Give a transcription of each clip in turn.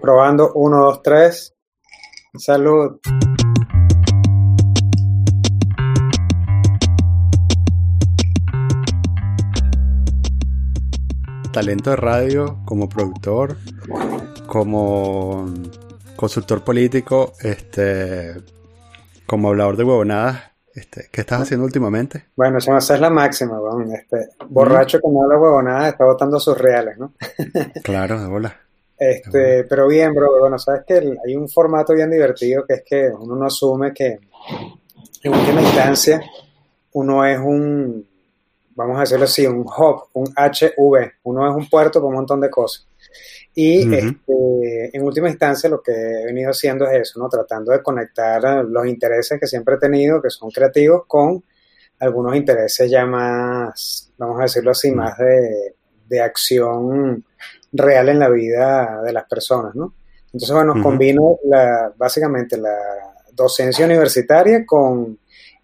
Probando, uno, dos, tres. Salud. Talento de radio como productor, como consultor político, este, como hablador de huevonadas. Este, ¿Qué estás haciendo últimamente? Bueno, esa es la máxima, weón. Este, borracho que no habla huevonadas está botando sus reales, ¿no? claro, de bola. Este, pero bien, bro, bueno, sabes que hay un formato bien divertido que es que uno no asume que en última instancia uno es un, vamos a decirlo así, un hub, un HV, uno es un puerto con un montón de cosas. Y este, en última instancia lo que he venido haciendo es eso, ¿no? Tratando de conectar los intereses que siempre he tenido, que son creativos, con algunos intereses ya más, vamos a decirlo así, más de, de acción real en la vida de las personas, ¿no? Entonces, bueno, combino la, básicamente la docencia universitaria con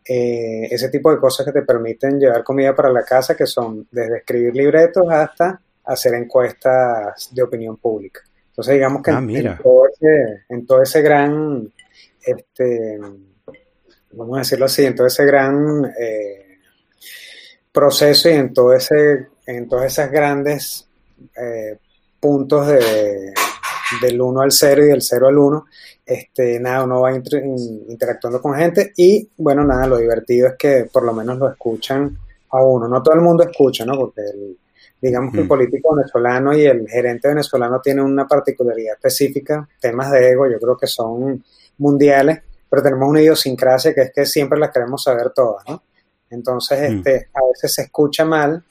eh, ese tipo de cosas que te permiten llevar comida para la casa, que son desde escribir libretos hasta hacer encuestas de opinión pública. Entonces, digamos que ah, en, todo ese, en, todo ese, gran, este, vamos a decirlo así, en todo ese gran eh, proceso y en todo ese, en todas esas grandes eh, puntos de, del 1 al 0 y del 0 al 1, este, nada, uno va interactuando con gente y bueno, nada, lo divertido es que por lo menos lo escuchan a uno, no todo el mundo escucha, ¿no? Porque digamos que el político venezolano y el gerente venezolano tienen una particularidad específica, temas de ego yo creo que son mundiales, pero tenemos una idiosincrasia que es que siempre las queremos saber todas, ¿no? Entonces, este, a veces se escucha mal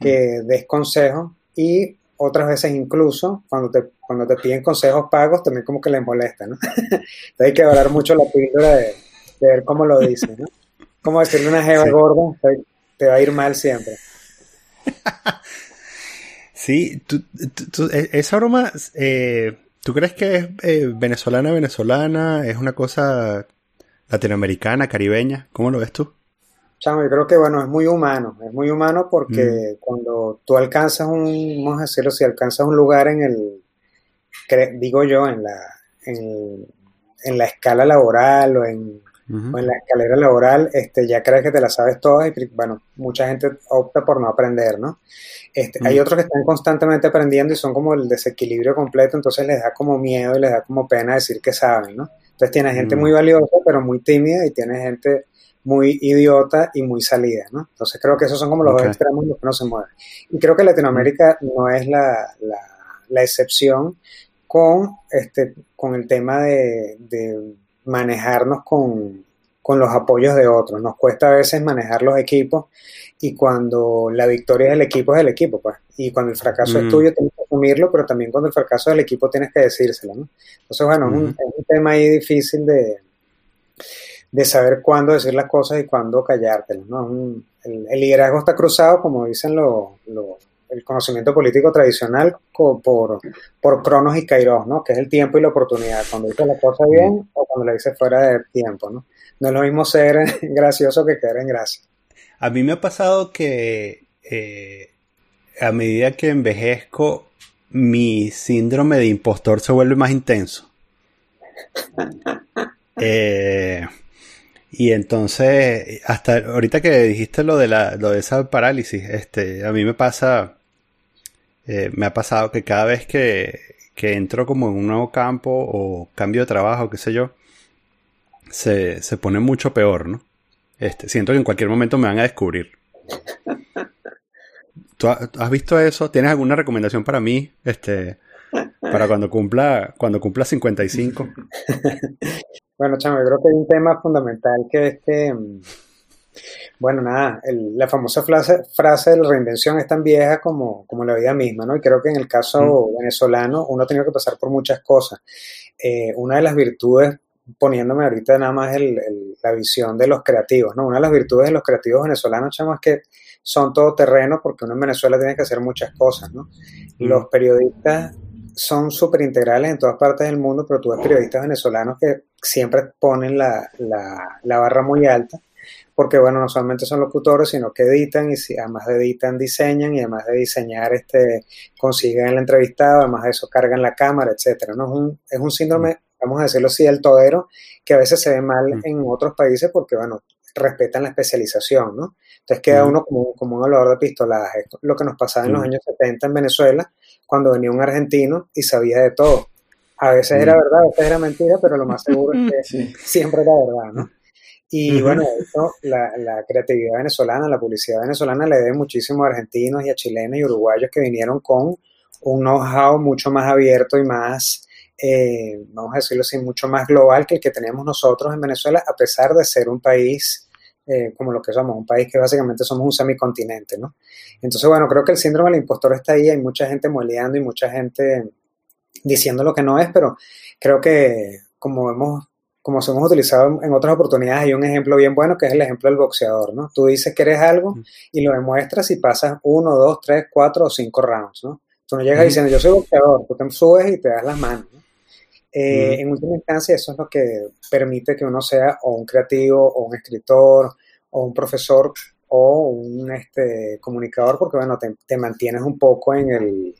que des consejos y otras veces incluso cuando te, cuando te piden consejos pagos también como que les molesta, ¿no? Entonces hay que hablar mucho la píldora de, ver cómo lo dicen, ¿no? Como decirle una jeva gorda, te, va a ir mal siempre. Sí, tú, e, esa broma, eh, ¿tú crees que es eh, venezolana, venezolana? ¿Es una cosa latinoamericana, caribeña? ¿Cómo lo ves tú? Chamo, yo creo que bueno, es muy humano, es muy humano porque mm. cuando tú alcanzas un, vamos a decirlo, si alcanzas un lugar en el, digo yo, en la, en, la escala laboral o en, en, la escalera laboral, este, ya crees que te la sabes todas y bueno, mucha gente opta por no aprender, ¿no? Este, Hay otros que están constantemente aprendiendo y son como el desequilibrio completo, entonces les da como miedo y les da como pena decir que saben, ¿no? Entonces tiene gente muy valiosa pero muy tímida y tiene gente muy idiota y muy salida, ¿no? Entonces creo que esos son como los dos extremos en los que no se mueven. Y creo que Latinoamérica no es la, la, excepción con, este, con el tema de, manejarnos con, los apoyos de otros. Nos cuesta a veces manejar los equipos y cuando la victoria del equipo es el equipo, pues. Y cuando el fracaso es tuyo tienes que asumirlo, pero también cuando el fracaso del equipo tienes que decírselo, ¿no? Entonces, bueno, es, un, tema ahí difícil de, de saber cuándo decir las cosas y cuándo callártelas. ¿no? el, liderazgo está cruzado, como dicen lo, el conocimiento político tradicional, por, por Cronos y Kairos, ¿no? que es el tiempo y la oportunidad, cuando dices la cosa bien o cuando la dices fuera de tiempo. ¿no? no es lo mismo ser gracioso que caer en gracia. A mí me ha pasado que eh, a medida que envejezco, mi síndrome de impostor se vuelve más intenso. eh, y entonces, hasta ahorita que dijiste lo de, la, lo de esa parálisis, este, a mí me pasa, eh, me ha pasado que cada vez que, que, entro como en un nuevo campo o cambio de trabajo, qué sé yo, se, se pone mucho peor, ¿no? Este, siento que en cualquier momento me van a descubrir. ¿Tú has visto eso? ¿Tienes alguna recomendación para mí? Este, para cuando cumpla, cuando cumpla 55. Bueno, chamo, yo creo que hay un tema fundamental que es que, mm, bueno, nada, la famosa frase, frase de la reinvención es tan vieja como, como la vida misma, ¿no? Y creo que en el caso mm. venezolano uno ha tenido que pasar por muchas cosas. Eh, una de las virtudes, poniéndome ahorita nada más la visión de los creativos, ¿no? Una de las virtudes de los creativos venezolanos, chamo, es que son todo terreno porque uno en Venezuela tiene que hacer muchas cosas, ¿no? Mm. Los periodistas son súper integrales en todas partes del mundo, pero tú ves periodistas venezolanos que siempre ponen la, la, barra muy alta, porque bueno, no solamente son locutores, sino que editan y si, además de editan, diseñan y además de diseñar, este, consiguen el entrevistado, además de eso cargan la cámara, etcétera. ¿no? Es, un, es un síndrome, vamos a decirlo así, el todero, que a veces se ve mal en otros países porque, bueno, respetan la especialización, ¿no? Entonces queda uno como, como un olor de pistolaje. Lo que nos pasaba en los años 70 en Venezuela, cuando venía un argentino y sabía de todo. A veces era verdad, a veces era mentira, pero lo más seguro es que siempre era verdad, ¿no? Y bueno, eso, la, la, creatividad venezolana, la publicidad venezolana le debe muchísimo a argentinos y a chilenos y uruguayos que vinieron con un know-how mucho más abierto y más, eh, vamos a decirlo así, mucho más global que el que teníamos nosotros en Venezuela, a pesar de ser un país eh, como lo que somos, un país que básicamente somos un semicontinente, ¿no? Entonces, bueno, creo que el síndrome del impostor está ahí, hay mucha gente moleando y mucha gente diciendo lo que no es, pero creo que como hemos como se hemos utilizado en otras oportunidades, hay un ejemplo bien bueno que es el ejemplo del boxeador, ¿no? Tú dices que eres algo y lo demuestras y pasas uno, dos, tres, cuatro o cinco rounds, ¿no? Tú no llegas diciendo yo soy boxeador, tú te subes y te das las manos. ¿no? Eh, en última instancia, eso es lo que permite que uno sea o un creativo, o un escritor, o un profesor, o un este, comunicador, porque bueno, te, te mantienes un poco en el,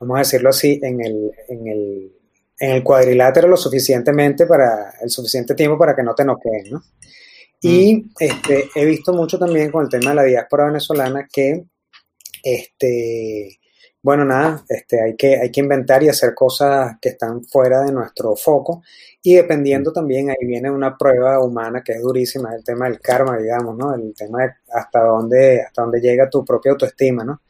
vamos a decirlo así, en el, en el en el cuadrilátero lo suficientemente para, el suficiente tiempo para que no te noqueen, ¿no? Y mm. este, he visto mucho también con el tema de la diáspora venezolana que, este, bueno, nada, este, hay, que, hay que inventar y hacer cosas que están fuera de nuestro foco y dependiendo mm. también, ahí viene una prueba humana que es durísima, el tema del karma, digamos, ¿no? El tema de hasta dónde, hasta dónde llega tu propia autoestima, ¿no?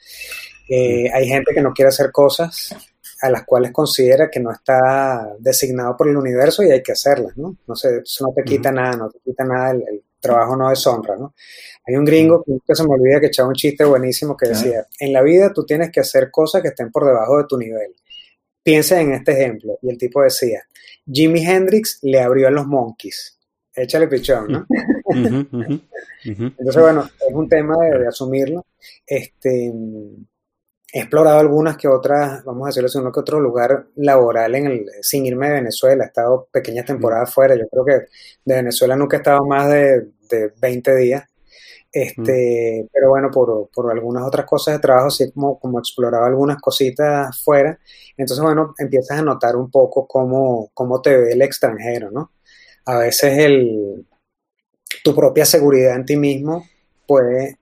Eh, mm. hay gente que no quiere hacer cosas a las cuales considera que no está designado por el universo y hay que hacerlas, ¿no? No sé, eso no te quita nada, no te quita nada, el, trabajo no deshonra, ¿no? Hay un gringo que se me olvida que echaba un chiste buenísimo que decía, en la vida tú tienes que hacer cosas que estén por debajo de tu nivel. Piensa en este ejemplo. Y el tipo decía, Jimi Hendrix le abrió a los Monkeys. Échale pichón, ¿no? Entonces, bueno, es un tema de, de asumirlo. Este, he explorado algunas que otras, vamos a decirlo así, uno que otro lugar laboral en el, sin irme de Venezuela. He estado pequeñas temporadas fuera. Yo creo que de Venezuela nunca he estado más de, de 20 días. Este, Pero bueno, por, por, algunas otras cosas de trabajo, sí como, como exploraba algunas cositas fuera. Entonces, bueno, empiezas a notar un poco cómo, cómo te ve el extranjero, ¿no? A veces el, tu propia seguridad en ti mismo puede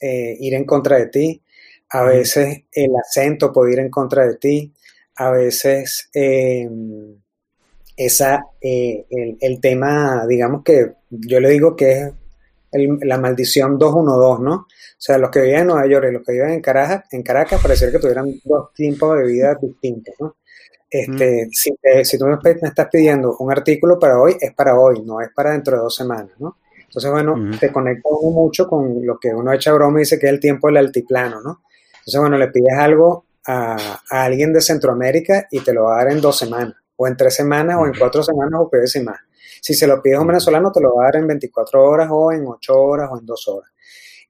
eh, ir en contra de ti a veces el acento puede ir en contra de ti, a veces em, esa, eh, el, tema, digamos que yo le digo que es la maldición 212, ¿no? O sea, los que viven en Nueva York y los que viven en Caracas, en Caracas parece que tuvieran dos tipos de vida distintos, ¿no? Este, si, si, tú me, estás pidiendo un artículo para hoy, es para hoy, no es para dentro de dos semanas, ¿no? Entonces, bueno, te conecta mucho con lo que uno echa broma y dice que es el tiempo del altiplano, ¿no? Entonces, bueno, le pides algo a, alguien de Centroamérica y te lo va a dar en dos semanas, o en tres semanas, o en cuatro semanas, o puedes y más. Si se lo pides a un venezolano, te lo va a dar en 24 horas, o en 8 horas, o en 2 horas.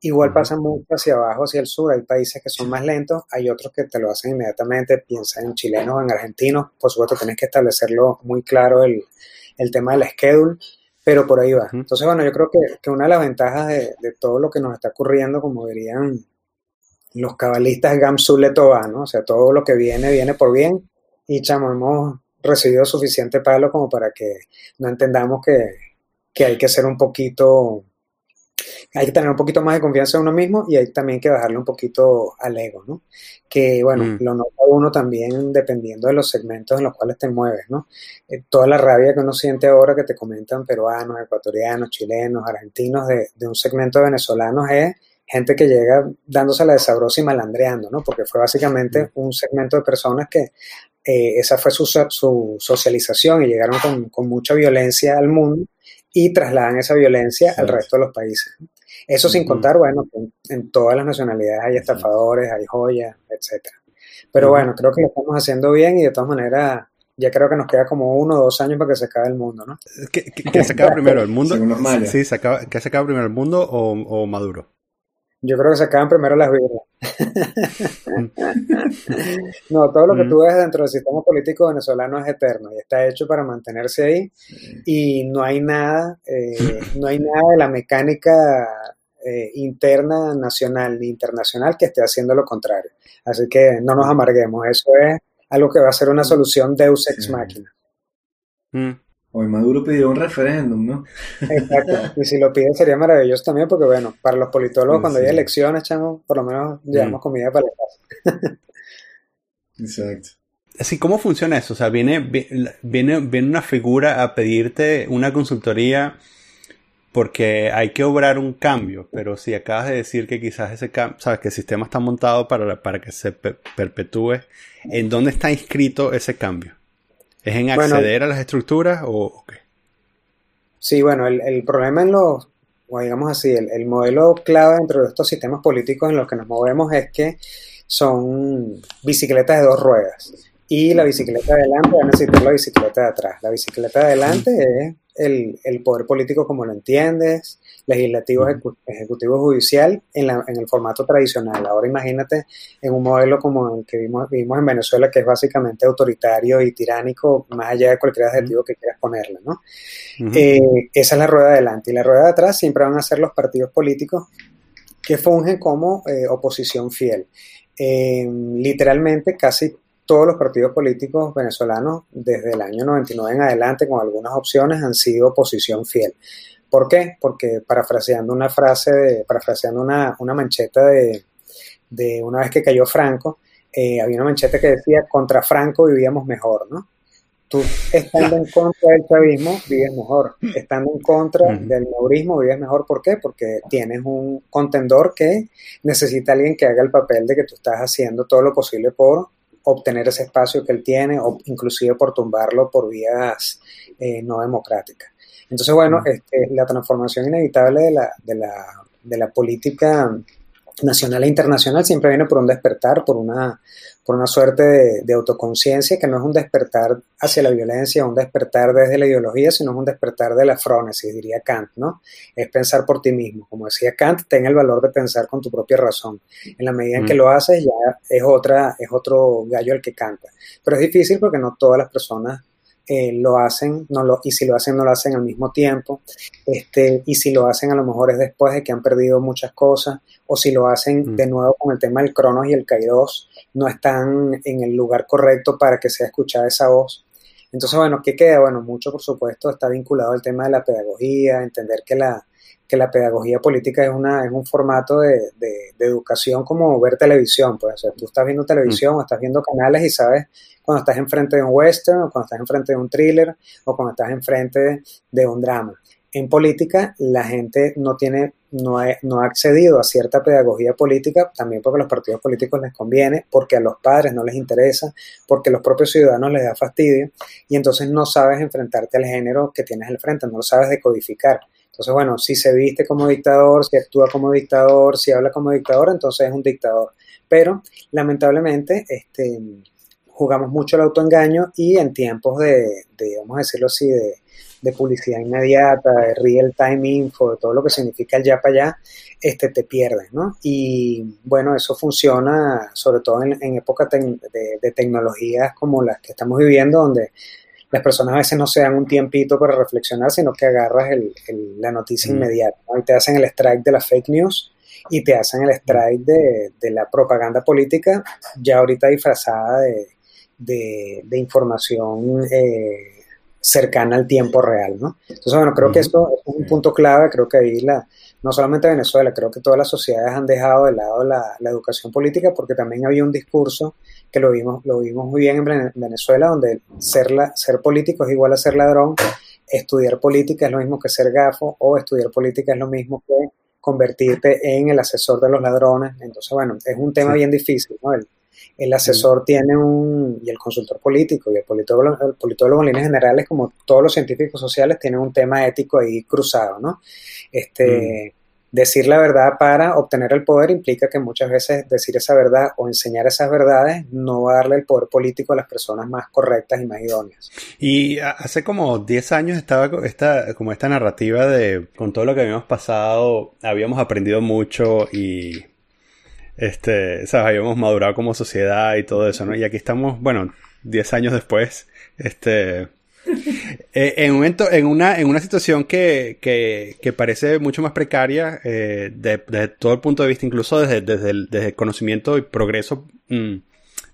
Igual pasa mucho hacia abajo, hacia el sur. Hay países que son más lentos, hay otros que te lo hacen inmediatamente. Piensa en chilenos o en argentinos. Por supuesto, tienes que establecerlo muy claro el, el tema del schedule, pero por ahí va. Entonces, bueno, yo creo que, que una de las ventajas de, de, todo lo que nos está ocurriendo, como dirían los cabalistas Gamsul ¿no? O sea, todo lo que viene, viene por bien. Y chamo, hemos recibido suficiente palo como para que no entendamos que, que hay que ser un poquito, hay que tener un poquito más de confianza en uno mismo y hay también que bajarle un poquito al ego, ¿no? Que bueno, mm. lo nota uno también dependiendo de los segmentos en los cuales te mueves, ¿no? Eh, toda la rabia que uno siente ahora que te comentan peruanos, ecuatorianos, chilenos, argentinos de, de un segmento de venezolanos es gente que llega dándosela de sabrosa y malandreando, ¿no? Porque fue básicamente un segmento de personas que eh, esa fue su, su, socialización y llegaron con, con, mucha violencia al mundo y trasladan esa violencia al resto de los países. Eso sin contar, bueno, en, en, todas las nacionalidades hay estafadores, hay joyas, etcétera. Pero bueno, creo que lo estamos haciendo bien y de todas maneras ya creo que nos queda como uno o dos años para que se acabe el mundo, ¿no? ¿Qué, se acaba primero, el mundo? Sí, se acaba, ¿qué se acaba primero, el mundo o, o Maduro? Yo creo que se acaban primero las vidas. no, todo lo que tú ves dentro del sistema político venezolano es eterno y está hecho para mantenerse ahí y no hay nada, eh, no hay nada de la mecánica eh, interna, nacional ni internacional que esté haciendo lo contrario. Así que no nos amarguemos, eso es algo que va a ser una solución Deus ex machina. Mm. Hoy Maduro pidió un referéndum, ¿no? Exacto. Y si lo pide sería maravilloso también, porque bueno, para los politólogos cuando hay elecciones, chamo, por lo menos llevamos mm. comida para la casa. Exacto. Así, ¿cómo funciona eso? O sea, viene, viene, viene una figura a pedirte una consultoría porque hay que obrar un cambio, pero si acabas de decir que quizás ese cambio, sabes que el sistema está montado para, para que se perpetúe, ¿en dónde está inscrito ese cambio? ¿Es en acceder a las estructuras o, qué? Sí, bueno, el, problema en los, o digamos así, el, modelo clave dentro de estos sistemas políticos en los que nos movemos es que son bicicletas de dos ruedas. Y la bicicleta de adelante va a necesitar la bicicleta de atrás. La bicicleta de adelante es el, poder político como lo entiendes, legislativo, ejecutivo, judicial, en, la, en, el formato tradicional. Ahora imagínate en un modelo como el que vimos, vimos en Venezuela, que es básicamente autoritario y tiránico, más allá de cualquier adjetivo que quieras ponerle, ¿no? Eh, esa es la rueda de adelante. Y la rueda de atrás siempre van a ser los partidos políticos que fungen como eh, oposición fiel. Eh, literalmente casi todos los partidos políticos venezolanos desde el año 99 en adelante, con algunas opciones, han sido oposición fiel. ¿Por qué? Porque parafraseando una frase, de, parafraseando una, una mancheta de, de, una vez que cayó Franco, eh, había una mancheta que decía, contra Franco vivíamos mejor, ¿no? Tú estando en contra del chavismo vives mejor, estando en contra del neurismo vives mejor, ¿por qué? Porque tienes un contendor que necesita alguien que haga el papel de que tú estás haciendo todo lo posible por obtener ese espacio que él tiene o inclusive por tumbarlo por vías eh, no democráticas. Entonces, bueno, este, la transformación inevitable de la, de la, de la política nacional e internacional siempre viene por un despertar, por una, por una suerte de, autoconciencia que no es un despertar hacia la violencia, un despertar desde la ideología, sino es un despertar de la frónesis, diría Kant, ¿no? Es pensar por ti mismo. Como decía Kant, ten el valor de pensar con tu propia razón. En la medida en que mm. lo haces, ya es, otra, es otro gallo el que canta. Pero es difícil porque no todas las personas eh, lo hacen, no lo, y si lo hacen, no lo hacen al mismo tiempo, este, y si lo hacen a lo mejor es después de que han perdido muchas cosas, o si lo hacen mm. de nuevo con el tema del Cronos y el Kairos, no están en el lugar correcto para que sea escuchada esa voz. Entonces, bueno, ¿qué queda? Bueno, mucho por supuesto está vinculado al tema de la pedagogía, entender que la, que la pedagogía política es, una, es un formato de, de, educación como ver televisión. Pues, o sea, tú estás viendo televisión o estás viendo canales y sabes cuando estás enfrente de un western o cuando estás enfrente de un thriller o cuando estás enfrente de un drama. En política la gente no tiene, no ha, no ha accedido a cierta pedagogía política, también porque a los partidos políticos les conviene, porque a los padres no les interesa, porque a los propios ciudadanos les da fastidio, y entonces no sabes enfrentarte al género que tienes al frente, no lo sabes decodificar. Entonces, bueno, si se viste como dictador, si actúa como dictador, si habla como dictador, entonces es un dictador. Pero, lamentablemente, este, jugamos mucho el autoengaño y en tiempos de, vamos a decirlo así, de, publicidad inmediata, de real time info, de todo lo que significa el ya para allá, este, te pierdes, ¿no? Y bueno, eso funciona sobre todo en, épocas de, tecnologías como las que estamos viviendo, donde las personas a veces no se dan un tiempito para reflexionar, sino que agarras la noticia inmediata, y te hacen el strike de la fake news y te hacen el strike de, de la propaganda política, ya ahorita disfrazada de de, información eh, cercana al tiempo real, ¿no? Entonces, bueno, creo que esto es un punto clave, creo que ahí la, no solamente Venezuela, creo que todas las sociedades han dejado de lado la, educación política porque también había un discurso que lo vimos, lo vimos muy bien en Venezuela, donde ser, la, ser político es igual a ser ladrón, estudiar política es lo mismo que ser gafo, o estudiar política es lo mismo que convertirte en el asesor de los ladrones. Entonces, bueno, es un tema bien difícil, ¿no? el asesor tiene un, y el consultor político y el politólogo, el politólogo en líneas generales, como todos los científicos sociales, tienen un tema ético ahí cruzado, ¿no? Este, decir la verdad para obtener el poder implica que muchas veces decir esa verdad o enseñar esas verdades no va a darle el poder político a las personas más correctas y más idóneas. Y hace como 10 años estaba esta, como esta narrativa de con todo lo que habíamos pasado, habíamos aprendido mucho y este, ¿sabes? habíamos madurado como sociedad y todo eso, ¿no? Y aquí estamos, bueno, 10 años después, este eh, en, un en, una, en una situación que, que, parece mucho más precaria eh, desde todo el punto de vista, incluso desde, desde, el, conocimiento y progreso mm,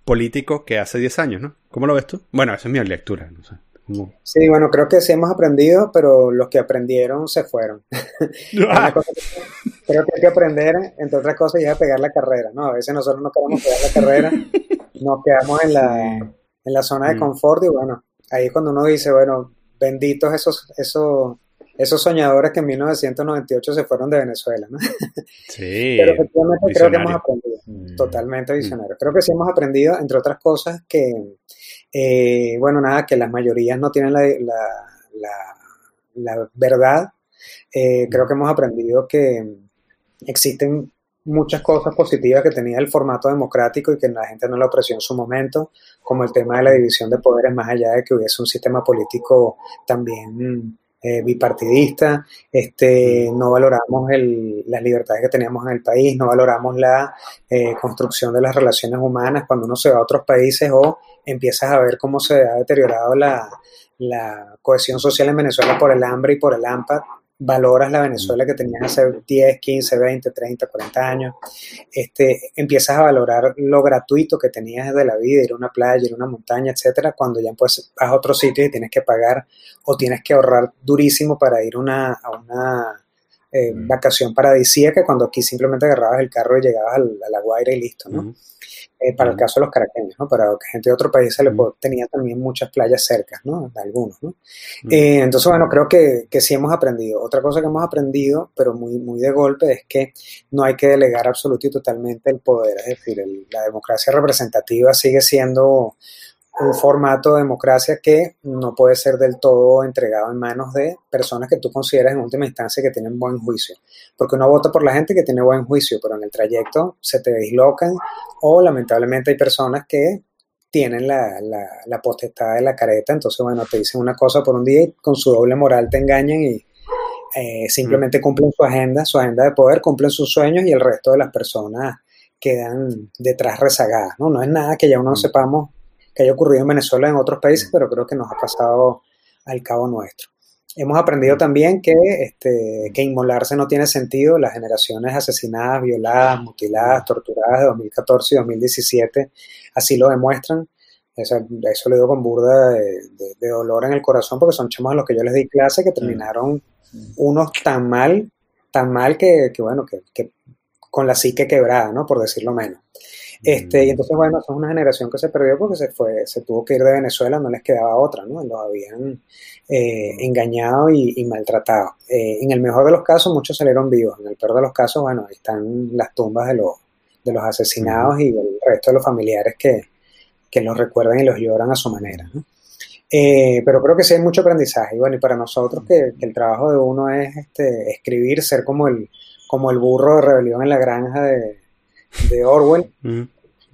político que hace 10 años, ¿no? ¿Cómo lo ves tú? Bueno, esa es mi lectura, no sé. Sí, bueno, creo que sí hemos aprendido, pero los que aprendieron se fueron. Ah. Creo que hay que aprender, entre otras cosas, ya a pegar la carrera, ¿no? A veces nosotros no queremos pegar la carrera, nos quedamos en la, en la zona de mm. confort y bueno, ahí es cuando uno dice, bueno, benditos esos, esos, esos soñadores que en 1998 se fueron de Venezuela, ¿no? Sí. Pero efectivamente creo que hemos aprendido, mm. totalmente mm. visionario. Creo que sí hemos aprendido, entre otras cosas, que, eh, bueno, nada, que las mayorías no tienen la, la, verdad. Eh, creo que hemos aprendido que existen muchas cosas positivas que tenía el formato democrático y que la gente no lo apreció en su momento, como el tema de la división de poderes, más allá de que hubiese un sistema político también eh, bipartidista, este, no valoramos el, las libertades que teníamos en el país, no valoramos la eh, construcción de las relaciones humanas. Cuando uno se va a otros países o empiezas a ver cómo se ha deteriorado la, la cohesión social en Venezuela por el hambre y por el AMPA, valoras la Venezuela que tenías hace 10, 15, 20, 30, 40 años, este, empiezas a valorar lo gratuito que tenías de la vida, ir a una playa, ir a una montaña, etcétera, cuando ya pues vas a otro sitio y tienes que pagar o tienes que ahorrar durísimo para ir una, a una eh, vacación paradisíaca, cuando aquí simplemente agarrabas el carro y llegabas a la Guaira y listo, ¿no? Eh, para el caso de los caraqueños, ¿no? Para gente de otro país se le tenía también muchas playas cercas, ¿no? De algunos, ¿no? Eh, entonces, bueno, creo que, que, sí hemos aprendido. Otra cosa que hemos aprendido, pero muy, muy de golpe, es que no hay que delegar absoluto y totalmente el poder. Es decir, la democracia representativa sigue siendo un formato de democracia que no puede ser del todo entregado en manos de personas que tú consideras en última instancia que tienen buen juicio. Porque uno vota por la gente que tiene buen juicio, pero en el trayecto se te dislocan o lamentablemente hay personas que tienen la, la, potestad de la careta, entonces bueno, te dicen una cosa por un día y con su doble moral te engañan y eh, simplemente cumplen su agenda, su agenda de poder, cumplen sus sueños y el resto de las personas quedan detrás rezagadas, ¿no? No es nada que ya uno sepamos que haya ocurrido en Venezuela en otros países, pero creo que nos ha pasado al cabo nuestro. Hemos aprendido también que, este, que inmolarse no tiene sentido. Las generaciones asesinadas, violadas, mutiladas, torturadas de 2014 y 2017 así lo demuestran. Eso, eso lo digo con burda de, dolor en el corazón porque son chamos a los que yo les di clase que terminaron unos tan mal, tan mal que, que bueno, que, que, con la psique quebrada, ¿no? Por decirlo menos. Este, y entonces, bueno, son una generación que se perdió porque se fue, se tuvo que ir de Venezuela, no les quedaba otra, ¿no? Los habían eh, engañado y, maltratado. Eh, en el mejor de los casos, muchos salieron vivos. En el peor de los casos, bueno, ahí están las tumbas de los, de los asesinados y el resto de los familiares que, que los recuerdan y los lloran a su manera, ¿no? Eh, pero creo que sí hay mucho aprendizaje. Y bueno, y para nosotros que, el trabajo de uno es este, escribir, ser como el, como el burro de rebelión en la granja de, de Orwell. Mm,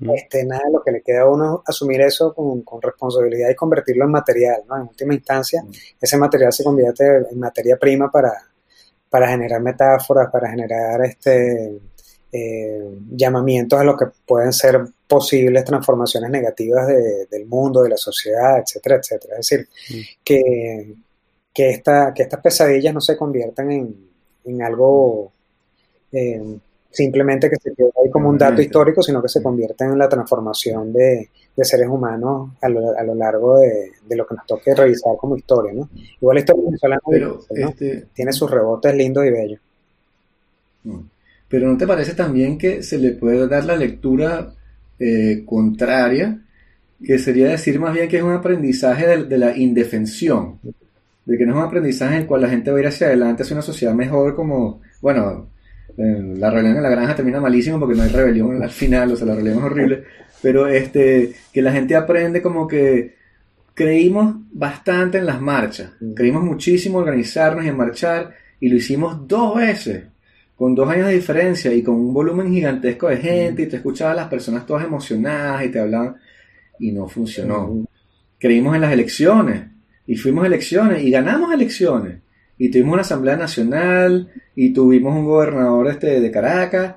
mm. Este, nada, lo que le queda a uno es asumir eso con, responsabilidad y convertirlo en material, ¿no? En última instancia, ese material se convierte en materia prima para, para generar metáforas, para generar este, eh, llamamientos a lo que pueden ser posibles transformaciones negativas del mundo, de la sociedad, etcétera, etcétera. Es decir, que, que, esta, que estas pesadillas no se conviertan en, en algo eh, simplemente que se quede ahí como un dato histórico, sino que se convierta en la transformación de, seres humanos a lo, a lo largo de, lo que nos toque revisar como historia, ¿no? Igual la historia venezolana este, tiene sus rebotes lindos y bellos. Mm. Pero ¿no te parece también que se le puede dar la lectura eh, contraria, que sería decir más bien que es un aprendizaje de, de, la indefensión, de que no es un aprendizaje en el cual la gente va a ir hacia adelante hacia una sociedad mejor como, bueno, la rebelión en la granja termina malísimo porque no hay rebelión al final, o sea, la rebelión es horrible, pero este, que la gente aprende como que creímos bastante en las marchas, creímos muchísimo organizarnos y en marchar, y lo hicimos dos veces, con dos años de diferencia y con un volumen gigantesco de gente y te escuchabas a las personas todas emocionadas y te hablaban y no funcionó. Creímos en las elecciones y fuimos a elecciones y ganamos elecciones y tuvimos una asamblea nacional y tuvimos un gobernador este de Caracas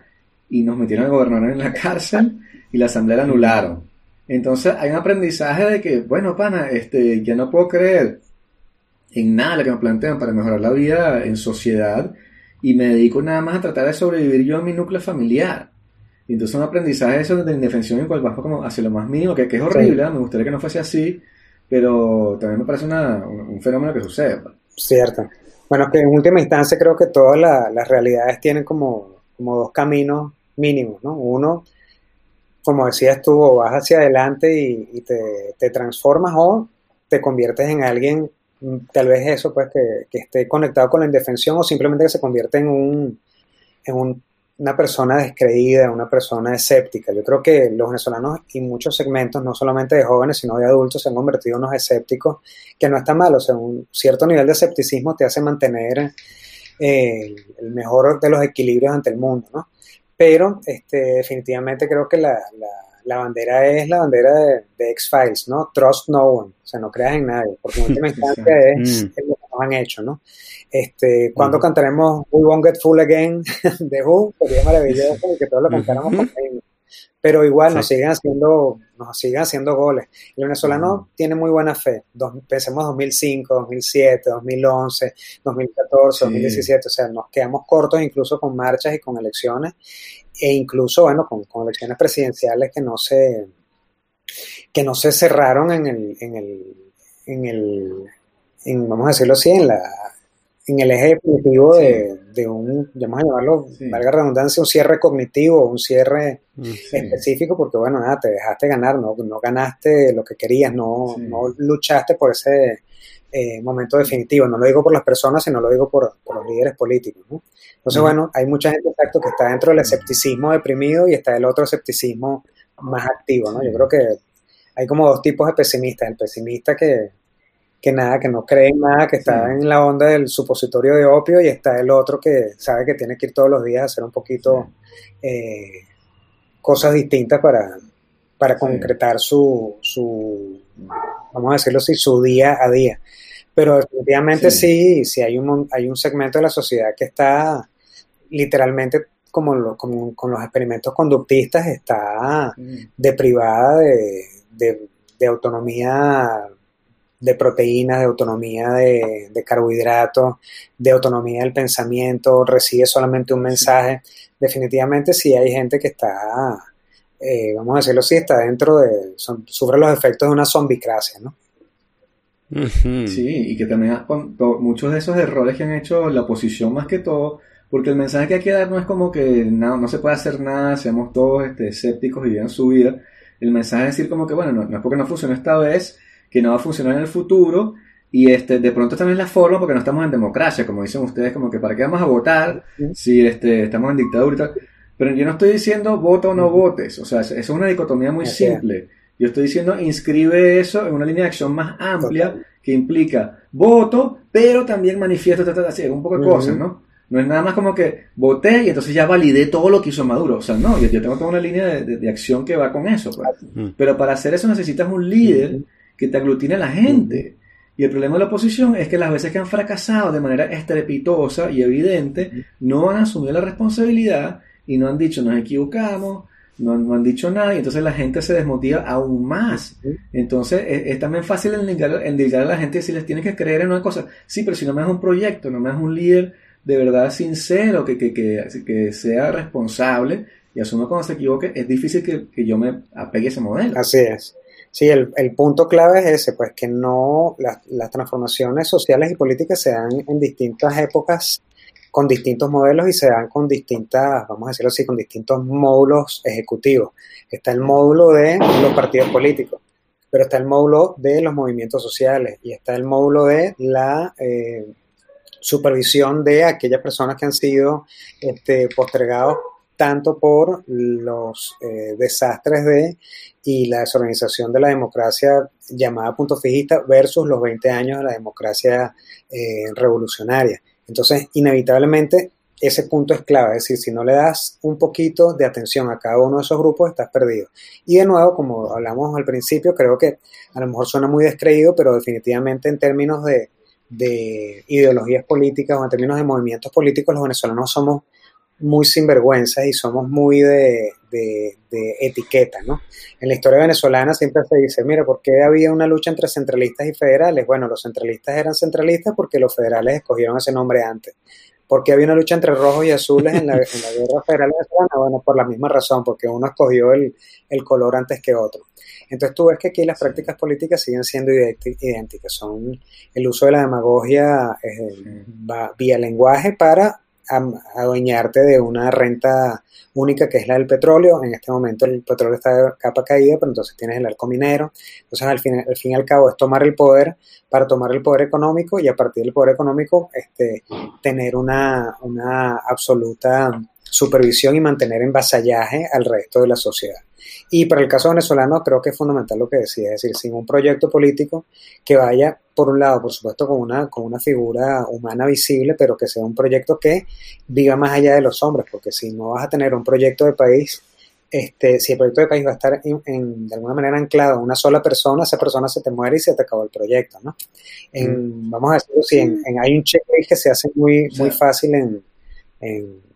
y nos metieron al gobernador en la cárcel y la asamblea la anularon. Entonces hay un aprendizaje de que, bueno, pana, este, ya no puedo creer en nada lo que me plantean para mejorar la vida en sociedad y me dedico nada más a tratar de sobrevivir yo en mi núcleo familiar. Y entonces un aprendizaje eso de indefensión en cual bajo como hacia lo más mínimo, que, es horrible, me gustaría que no fuese así, pero también me parece un, fenómeno que sucede. Pues. Cierto. Bueno, que en última instancia creo que todas las realidades tienen como, como dos caminos mínimos, ¿no? Uno, como decías tú, vas hacia adelante y, te, transformas o te conviertes en alguien, mm, tal vez eso, pues que, que esté conectado con la indefensión o simplemente que se convierte en un, en un una persona descreída, una persona escéptica. Yo creo que los venezolanos y muchos segmentos, no solamente de jóvenes, sino de adultos, se han convertido en unos escépticos, que no está mal, o sea, un cierto nivel de escepticismo te hace mantener eh, el mejor de los equilibrios ante el mundo, ¿no? Pero este, definitivamente creo que la, bandera es la bandera de, X-Files, ¿no? Trust no one, o sea, no creas en nadie, porque en última instancia es, mm. nos han hecho, ¿no? Este, cuando cantaremos We Won't Get Full Again de Who, sería maravilloso que todos lo cantáramos con Pero igual nos siguen haciendo, nos siguen haciendo goles. El venezolano tiene muy buena fe. pensemos 2005, 2007, 2011, 2014, 2017. O sea, nos quedamos cortos incluso con marchas y con elecciones. E incluso, bueno, con, elecciones presidenciales que no se, que no se cerraron en el, en el, en el, vamos a decirlo así, en la en el eje definitivo de, un, vamos a llamarlo, valga redundancia, un cierre cognitivo, un cierre mm, específico, porque bueno, nada, te dejaste ganar, no, no ganaste lo que querías, no, no luchaste por ese eh, momento definitivo. No lo digo por las personas, sino lo digo por, los líderes políticos. Entonces, bueno, hay mucha gente exacto que está dentro del escepticismo deprimido y está el otro escepticismo más activo, ¿no? Yo creo que hay como dos tipos de pesimistas. El pesimista que, que nada, que no cree en nada, que está en la onda del supositorio de opio y está el otro que sabe que tiene que ir todos los días a hacer un poquito eh, cosas distintas para, para concretar su, su, vamos a decirlo así, su día a día. Pero definitivamente sí, sí, hay, un, hay un segmento de la sociedad que está literalmente como, con los experimentos conductistas, está deprivada de, de, de autonomía de proteínas, de autonomía de, carbohidratos, de autonomía del pensamiento, recibe solamente un mensaje. Definitivamente sí hay gente que está, eh, vamos a decirlo así, está dentro de, sufre los efectos de una zombicracia, ¿no? Sí, y que también muchos de esos errores que han hecho la oposición más que todo, porque el mensaje que hay que dar no es como que no, no se puede hacer nada, seamos todos este, escépticos y vivan su vida. El mensaje es decir como que, bueno, no, no es porque no funcionó esta vez, que no va a funcionar en el futuro. Y este, de pronto también la forma, porque no estamos en democracia, como dicen ustedes, como que para qué vamos a votar si este, estamos en dictadura y tal. Pero yo no estoy diciendo vota o no votes, o sea, eso es una dicotomía muy simple. Yo estoy diciendo inscribe eso en una línea de acción más amplia que implica voto, pero también manifiesto, así, un poco de cosas, ¿no? No es nada más como que voté y entonces ya validé todo lo que hizo Maduro. O sea, no, yo, tengo toda una línea de, acción que va con eso. Pues. Pero para hacer eso necesitas un líder que te aglutine a la gente. Y el problema de la oposición es que las veces que han fracasado de manera estrepitosa y evidente, no han asumido la responsabilidad y no han dicho nos equivocamos, no, han dicho nada y entonces la gente se desmotiva aún más. Entonces es, también fácil endilgar, a la gente si les tienes que creer en una cosa. Sí, pero si no me das un proyecto, no me das un líder de verdad sincero, que, que, que, sea responsable y asuma cuando se equivoque, es difícil que, que yo me apegue a ese modelo. Así es. Sí, el, punto clave es ese, pues que no las, transformaciones sociales y políticas se dan en distintas épocas con distintos modelos y se dan con distintas, vamos a decirlo así, con distintos módulos ejecutivos. Está el módulo de los partidos políticos, pero está el módulo de los movimientos sociales y está el módulo de la eh, supervisión de aquellas personas que han sido este, postergados tanto por los eh, desastres de y la desorganización de la democracia llamada punto fijista versus los 20 años de la democracia eh, revolucionaria. Entonces, inevitablemente, ese punto es clave, es decir, si no le das un poquito de atención a cada uno de esos grupos, estás perdido. Y de nuevo, como hablamos al principio, creo que a lo mejor suena muy descreído, pero definitivamente en términos de, ideologías políticas o en términos de movimientos políticos, los venezolanos somos muy sinvergüenzas y somos muy de, de, etiqueta, ¿no? En la historia venezolana siempre se dice, mira, ¿por qué había una lucha entre centralistas y federales? Bueno, los centralistas eran centralistas porque los federales escogieron ese nombre antes. ¿Por qué había una lucha entre rojos y azules en la, guerra federal venezolana? Bueno, por la misma razón, porque uno escogió el, color antes que otro. Entonces tú ves que aquí las prácticas políticas siguen siendo idénticas, son el uso de la demagogia eh, vía lenguaje para adueñarte de una renta única que es la del petróleo. En este momento el petróleo está de capa caída, pero entonces tienes el arco minero. Entonces al fin, al fin y al cabo es tomar el poder para tomar el poder económico y a partir del poder económico este, tener una, una absoluta supervisión y mantener en vasallaje al resto de la sociedad. Y para el caso venezolano creo que es fundamental lo que decía, es decir, sin un proyecto político que vaya, por un lado, por supuesto, con una, con una figura humana visible, pero que sea un proyecto que viva más allá de los hombres, porque si no vas a tener un proyecto de país, este, si el proyecto de país va a estar en, de alguna manera anclado a una sola persona, esa persona se te muere y se te acabó el proyecto, ¿no? En, Vamos a decirlo si en, hay un checklist que se hace muy, muy fácil en,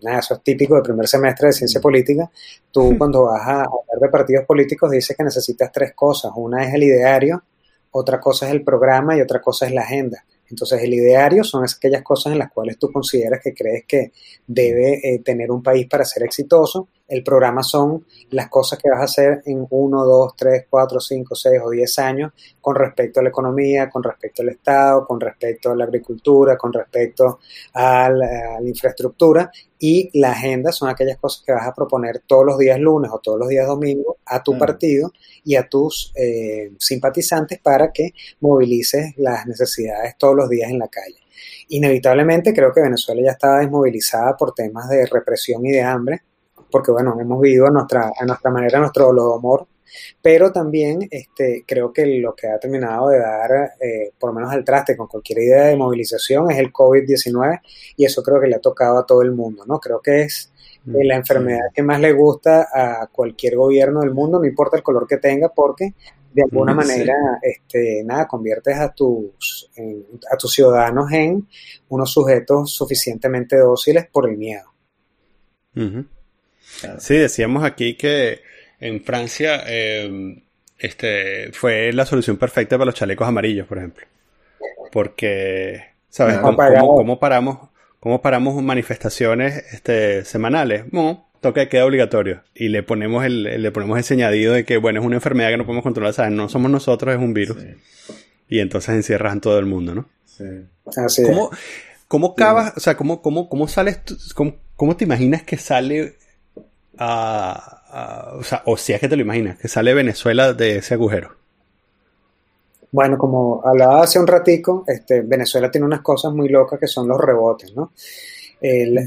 nada, eso es típico del primer semestre de ciencia política, tú cuando vas a hablar de partidos políticos dices que necesitas tres cosas, una es el ideario, otra cosa es el programa y otra cosa es la agenda. Entonces, el ideario son aquellas cosas en las cuales tú consideras que crees que debe eh, tener un país para ser exitoso. El programa son las cosas que vas a hacer en 1, 2, 3, 4, 5, 6 o 10 años con respecto a la economía, con respecto al Estado, con respecto a la agricultura, con respecto a la infraestructura. Y la agenda son aquellas cosas que vas a proponer todos los días lunes o todos los días domingos a tu partido y a tus eh, simpatizantes para que movilices las necesidades todos los días en la calle. Inevitablemente creo que Venezuela ya estaba desmovilizada por temas de represión y de hambre, porque bueno, hemos vivido a nuestra, a nuestra manera nuestro holodomor pero también este, creo que lo que ha terminado de dar, eh, por lo menos al traste con cualquier idea de movilización, es el COVID-19 y eso creo que le ha tocado a todo el mundo, ¿no? Creo que es eh, la enfermedad que más le gusta a cualquier gobierno del mundo, no importa el color que tenga, porque de alguna manera, este, nada, conviertes a tus, a tus ciudadanos en unos sujetos suficientemente dóciles por el miedo. Sí, decíamos aquí que en Francia em, este, fue la solución perfecta para los chalecos amarillos, por ejemplo. Porque, ¿sabes? ¿Cómo, paramos, ¿Cómo paramos manifestaciones este, semanales? No, toque queda obligatorio. Y le ponemos el, le ponemos ese añadido de que, bueno, es una enfermedad que no podemos controlar, ¿sabes? No somos nosotros, es un virus. Y entonces encierran todo el mundo, ¿no? Sí. Así ¿Cómo, cómo cavas, o sea, cómo, cómo, cómo sales, cómo, cómo te imaginas que sale o sea, o si es que te lo imaginas, que sale Venezuela de ese agujero. Bueno, como hablaba hace un ratico, este, Venezuela tiene unas cosas muy locas que son los rebotes, ¿no?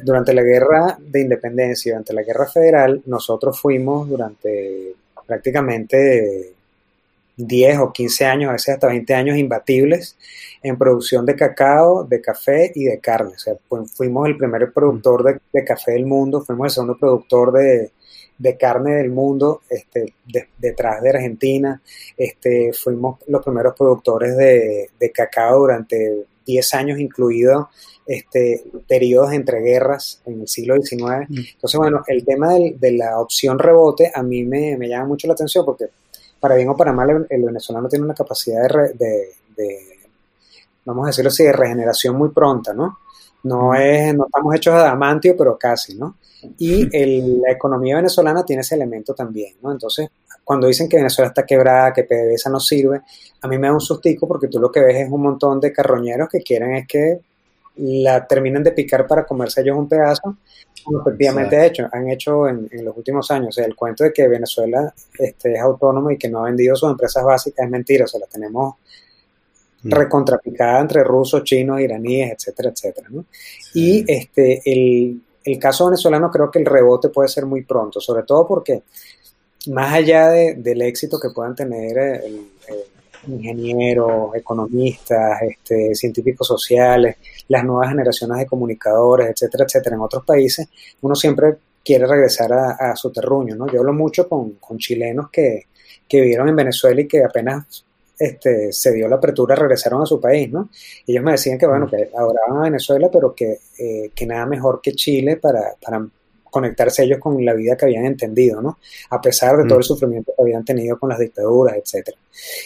durante la guerra de independencia, durante la guerra federal, nosotros fuimos durante prácticamente 10 o 15 años, a veces hasta 20 años imbatibles en producción de cacao, de café y de carne. O sea, fuimos el primer productor de café del mundo, fuimos el segundo productor de, de carne del mundo, este, detrás de Argentina. Este, fuimos los primeros productores de, cacao durante 10 años, incluido este, periodos entre guerras en el siglo XIX. Mm. Entonces, bueno, el tema de la opción rebote a mí me, llama mucho la atención porque, para bien o para mal, el, venezolano tiene una capacidad de, de, vamos a decirlo así, de regeneración muy pronta, ¿no? No, es, no estamos hechos de adamantio, pero casi, ¿no? Y la economía venezolana tiene ese elemento también, ¿no? Entonces, cuando dicen que Venezuela está quebrada, que PDVSA no sirve, a mí me da un sustico porque tú lo que ves es un montón de carroñeros que quieren es que la terminen de picar para comerse ellos un pedazo, como efectivamente hecho, han hecho en, los últimos años. O sea, el cuento de que Venezuela este, es autónomo y que no ha vendido sus empresas básicas es mentira, o sea, la tenemos mm. recontrapicada entre rusos, chinos, iraníes, etcétera, etcétera. ¿no? Y este, el, el caso venezolano creo que el rebote puede ser muy pronto, sobre todo porque más allá del éxito que puedan tener eh, ingenieros, economistas, este, científicos sociales, las nuevas generaciones de comunicadores, etcétera, etcétera, en otros países, uno siempre quiere regresar a, su terruño, ¿no? Yo hablo mucho con, chilenos que, que vivieron en Venezuela y que apenas este, se dio la apertura, regresaron a su país, ¿no? Ellos me decían que, bueno, que adoraban a Venezuela, pero que, eh, que nada mejor que Chile para, para conectarse ellos con la vida que habían entendido, ¿no? A pesar de todo el mm. sufrimiento que habían tenido con las dictaduras, etcétera.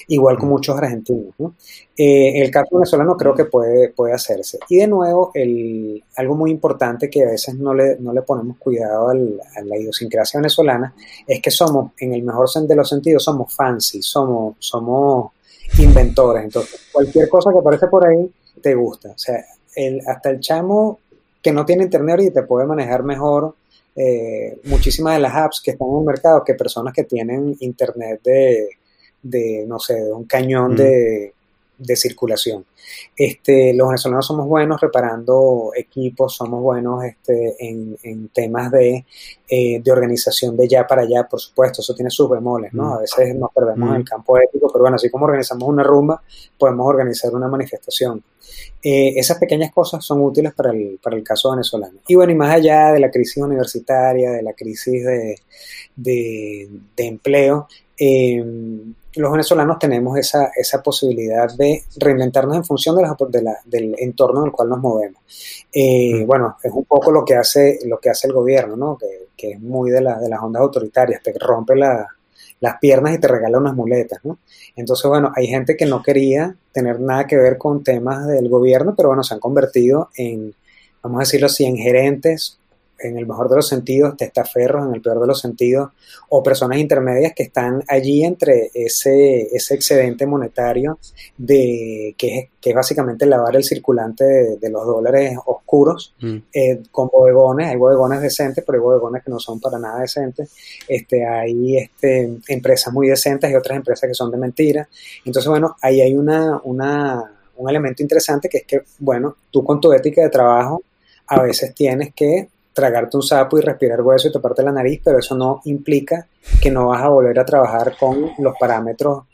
Igual con mm. muchos argentinos, ¿no? Eh, el caso venezolano creo que puede, puede hacerse. Y de nuevo, el, algo muy importante que a veces no le, no le ponemos cuidado a la idiosincrasia venezolana es que somos, en el mejor de los sentidos, somos fancy, somos, somos inventores. Entonces, cualquier cosa que aparece por ahí te gusta. O sea, el, hasta el chamo que no tiene internet y te puede manejar mejor eh, muchísimas de las apps que están en el mercado que personas que tienen internet de, de no sé, de un cañón de, de, circulación. Este, los venezolanos somos buenos reparando equipos, somos buenos este, en, en temas de, eh, de, organización de ya para allá, por supuesto, eso tiene sus bemoles, ¿no? A veces nos perdemos en el campo ético, pero bueno, así como organizamos una rumba, podemos organizar una manifestación. Eh, esas pequeñas cosas son útiles para el, para el caso venezolano. Y bueno, y más allá de la crisis universitaria, de la crisis de, de, empleo, eh, los venezolanos tenemos esa, esa posibilidad de reinventarnos en función de, la, del entorno en el cual nos movemos. Eh, bueno, es un poco lo que hace, lo que hace el gobierno, ¿no? que, que es muy de, la, de las ondas autoritarias, te rompe la, las piernas y te regala unas muletas, ¿no? Entonces, bueno, hay gente que no quería tener nada que ver con temas del gobierno, pero bueno, se han convertido en, vamos a decirlo así, en gerentes en el mejor de los sentidos, testaferros en el peor de los sentidos, o personas intermedias que están allí entre ese, ese excedente monetario de que es, que es básicamente lavar el circulante de, los dólares oscuros mm. eh, con bodegones, hay bodegones decentes, pero hay bodegones que no son para nada decentes, este, hay este, empresas muy decentes y otras empresas que son de mentira. Entonces, bueno, ahí hay una, una, un elemento interesante que es que, bueno, tú con tu ética de trabajo a veces tienes que tragarte un sapo y respirar hueso y toparte la nariz, pero eso no implica que no vas a volver a trabajar con los parámetros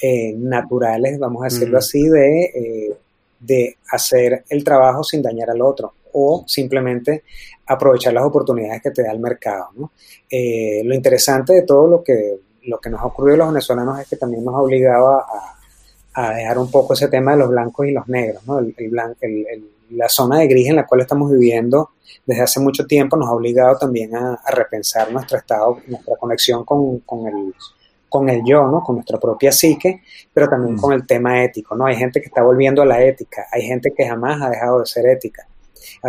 eh, naturales, vamos a decirlo así, de, eh, de hacer el trabajo sin dañar al otro o simplemente aprovechar las oportunidades que te da el mercado. Eh, lo interesante de todo lo que, lo que nos ha ocurrido a los venezolanos es que también nos ha obligado a, dejar un poco ese tema de los blancos y los negros, ¿no? el, el la zona de gris en la cual estamos viviendo desde hace mucho tiempo nos ha obligado también a, repensar nuestro estado, nuestra conexión con, con, el, con el yo, ¿no? con nuestra propia psique, pero también con el tema ético. ¿no? Hay gente que está volviendo a la ética, hay gente que jamás ha dejado de ser ética,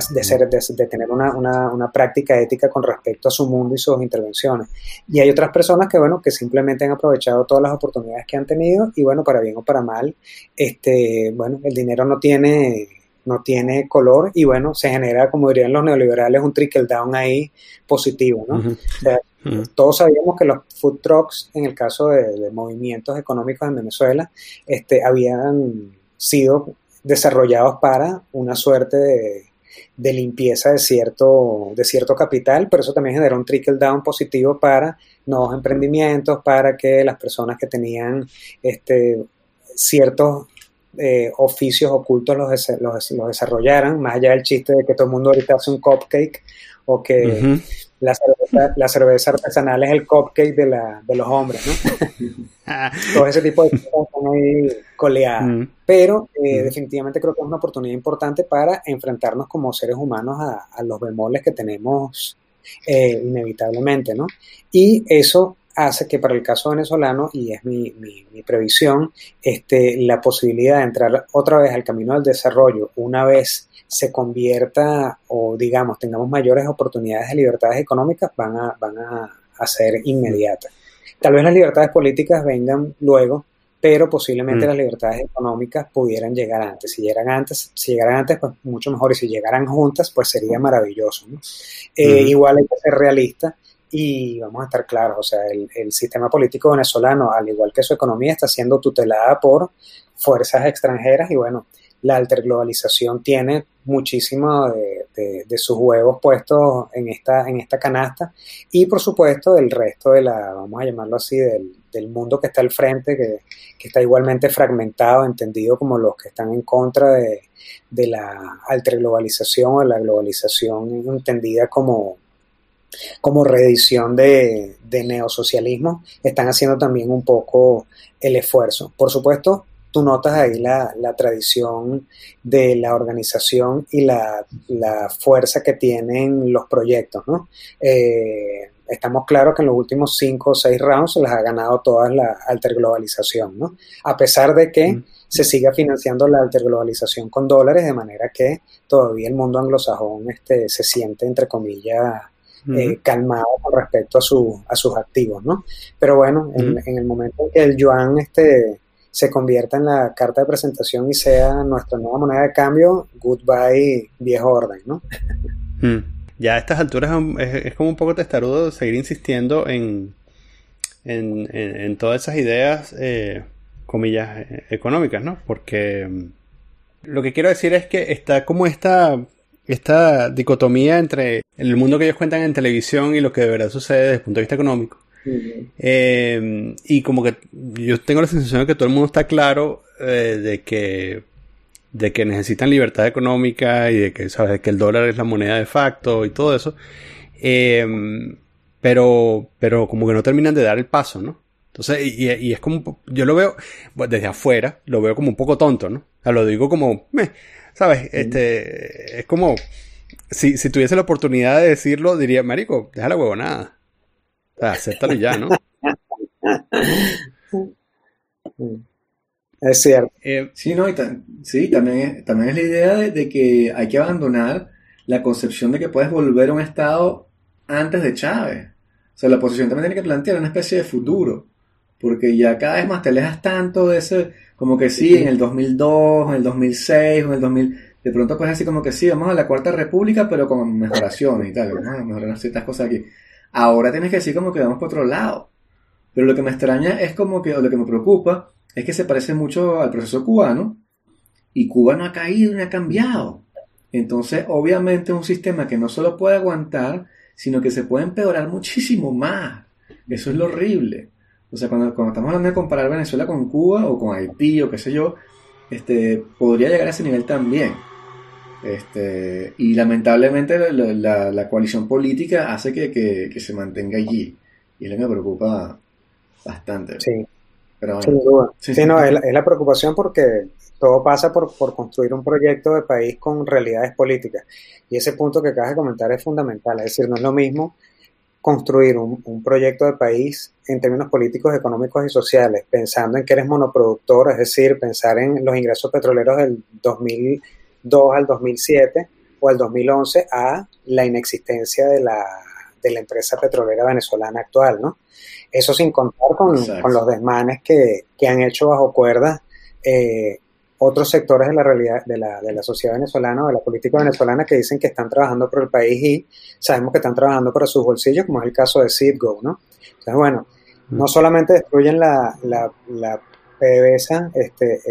de, ser, de, tener una, una, una, práctica ética con respecto a su mundo y sus intervenciones. Y hay otras personas que, bueno, que simplemente han aprovechado todas las oportunidades que han tenido y, bueno, para bien o para mal, este, bueno, el dinero no tiene no tiene color y bueno, se genera, como dirían los neoliberales, un trickle down ahí positivo, ¿no? Todos sabíamos que los food trucks, en el caso de, movimientos económicos en Venezuela, este, habían sido desarrollados para una suerte de, de, limpieza de cierto, de cierto capital, pero eso también generó un trickle down positivo para nuevos emprendimientos, para que las personas que tenían este, ciertos eh, oficios ocultos los, los, desarrollaran, más allá del chiste de que todo el mundo ahorita hace un cupcake o que la, cerveza, artesanal es el cupcake de, la, de los hombres, ¿no? Todo ese tipo de cosas están ahí coleadas. Pero eh, definitivamente creo que es una oportunidad importante para enfrentarnos como seres humanos a, los bemoles que tenemos eh, inevitablemente, ¿no? Y eso hace que para el caso venezolano, y es mi, mi, previsión, este, la posibilidad de entrar otra vez al camino del desarrollo, una vez se convierta o digamos tengamos mayores oportunidades de libertades económicas, van a, van a, ser inmediatas. Tal vez las libertades políticas vengan luego, pero posiblemente mm. las libertades económicas pudieran llegar antes. Si llegaran antes, si llegaran antes, pues mucho mejor. Y si llegaran juntas, pues sería maravilloso. Eh, igual hay que ser realista y vamos a estar claros, o sea, el, sistema político venezolano, al igual que su economía, está siendo tutelada por fuerzas extranjeras y bueno, la alterglobalización tiene muchísimo de, sus huevos puestos en esta, en esta canasta y por supuesto del resto de la, vamos a llamarlo así, del, mundo que está al frente, que, está igualmente fragmentado, entendido como los que están en contra de, de la alterglobalización o la globalización entendida como, como reedición de, de neosocialismo, están haciendo también un poco el esfuerzo. Por supuesto, tú notas ahí la, tradición de la organización y la, fuerza que tienen los proyectos, ¿no? Eh, estamos claros que en los últimos cinco o seis rounds se las ha ganado toda la alterglobalización, ¿no? A pesar de que mm. se siga financiando la alterglobalización con dólares, de manera que todavía el mundo anglosajón este, se siente, entre comillas, eh, calmado con respecto a, su, a sus activos, ¿no? Pero bueno, en, en, el momento en que el yuan este, se convierta en la carta de presentación y sea nuestra nueva moneda de cambio, goodbye viejo orden, ¿no? Ya a estas alturas es, como un poco testarudo seguir insistiendo en, en, todas esas ideas, eh, comillas, eh, económicas, ¿no? Porque mm, lo que quiero decir es que está como esta, esta dicotomía entre el mundo que ellos cuentan en televisión y lo que de verdad sucede desde el punto de vista económico. Eh, y como que yo tengo la sensación de que todo el mundo está claro eh, de que de que necesitan libertad económica y de que sabes que el dólar es la moneda de facto y todo eso. Eh, pero pero como que no terminan de dar el paso no entonces y, es como yo lo veo desde afuera lo veo como un poco tonto no o sea, lo digo como sabes este es como si, si tuviese la oportunidad de decirlo diría marico deja la huevonada acéptalo ya, ¿no? Es cierto. Eh, sí, no, sí, también es, también es la idea de, que hay que abandonar la concepción de que puedes volver a un estado antes de Chávez. O sea, la oposición también tiene que plantear una especie de futuro. Porque ya cada vez más te alejas tanto de ese, como que sí, en el 2002, en el 2006, en el 2000, de pronto pues así como que sí, vamos a la Cuarta República, pero con mejoraciones y tal, mejorar ciertas cosas aquí. Ahora tienes que decir como que vamos por otro lado. Pero lo que me extraña es como que, o lo que me preocupa, es que se parece mucho al proceso cubano y Cuba no ha caído ni ha cambiando. Entonces, obviamente, un sistema que no solo puede aguantar, sino que se puede empeorar muchísimo más. Eso es lo horrible. O sea, cuando, cuando estamos hablando de comparar Venezuela con Cuba o con Haití o qué sé yo, este, podría llegar a ese nivel también. Este, y lamentablemente la, coalición política hace que, se mantenga allí. Y eso me preocupa bastante. Sí. Pero Sin duda. Sí, no, es, la, preocupación porque todo pasa por, construir un proyecto de país con realidades políticas. Y ese punto que acabas de comentar es fundamental. Es decir, no es lo mismo construir un, un, proyecto de país en términos políticos, económicos y sociales, pensando en que eres monoproductor, es decir, pensar en los ingresos petroleros del 2000 2 al 2007 o al 2011 a la inexistencia de la, de la empresa petrolera venezolana actual, ¿no? Eso sin contar con, los desmanes que, han hecho bajo cuerda eh, otros sectores de la realidad de la, de la sociedad venezolana o de la política venezolana que dicen que están trabajando por el país y sabemos que están trabajando para sus bolsillos, como es el caso de Citgo, ¿no? Entonces, bueno, no solamente destruyen la, la, la PDVSA, este,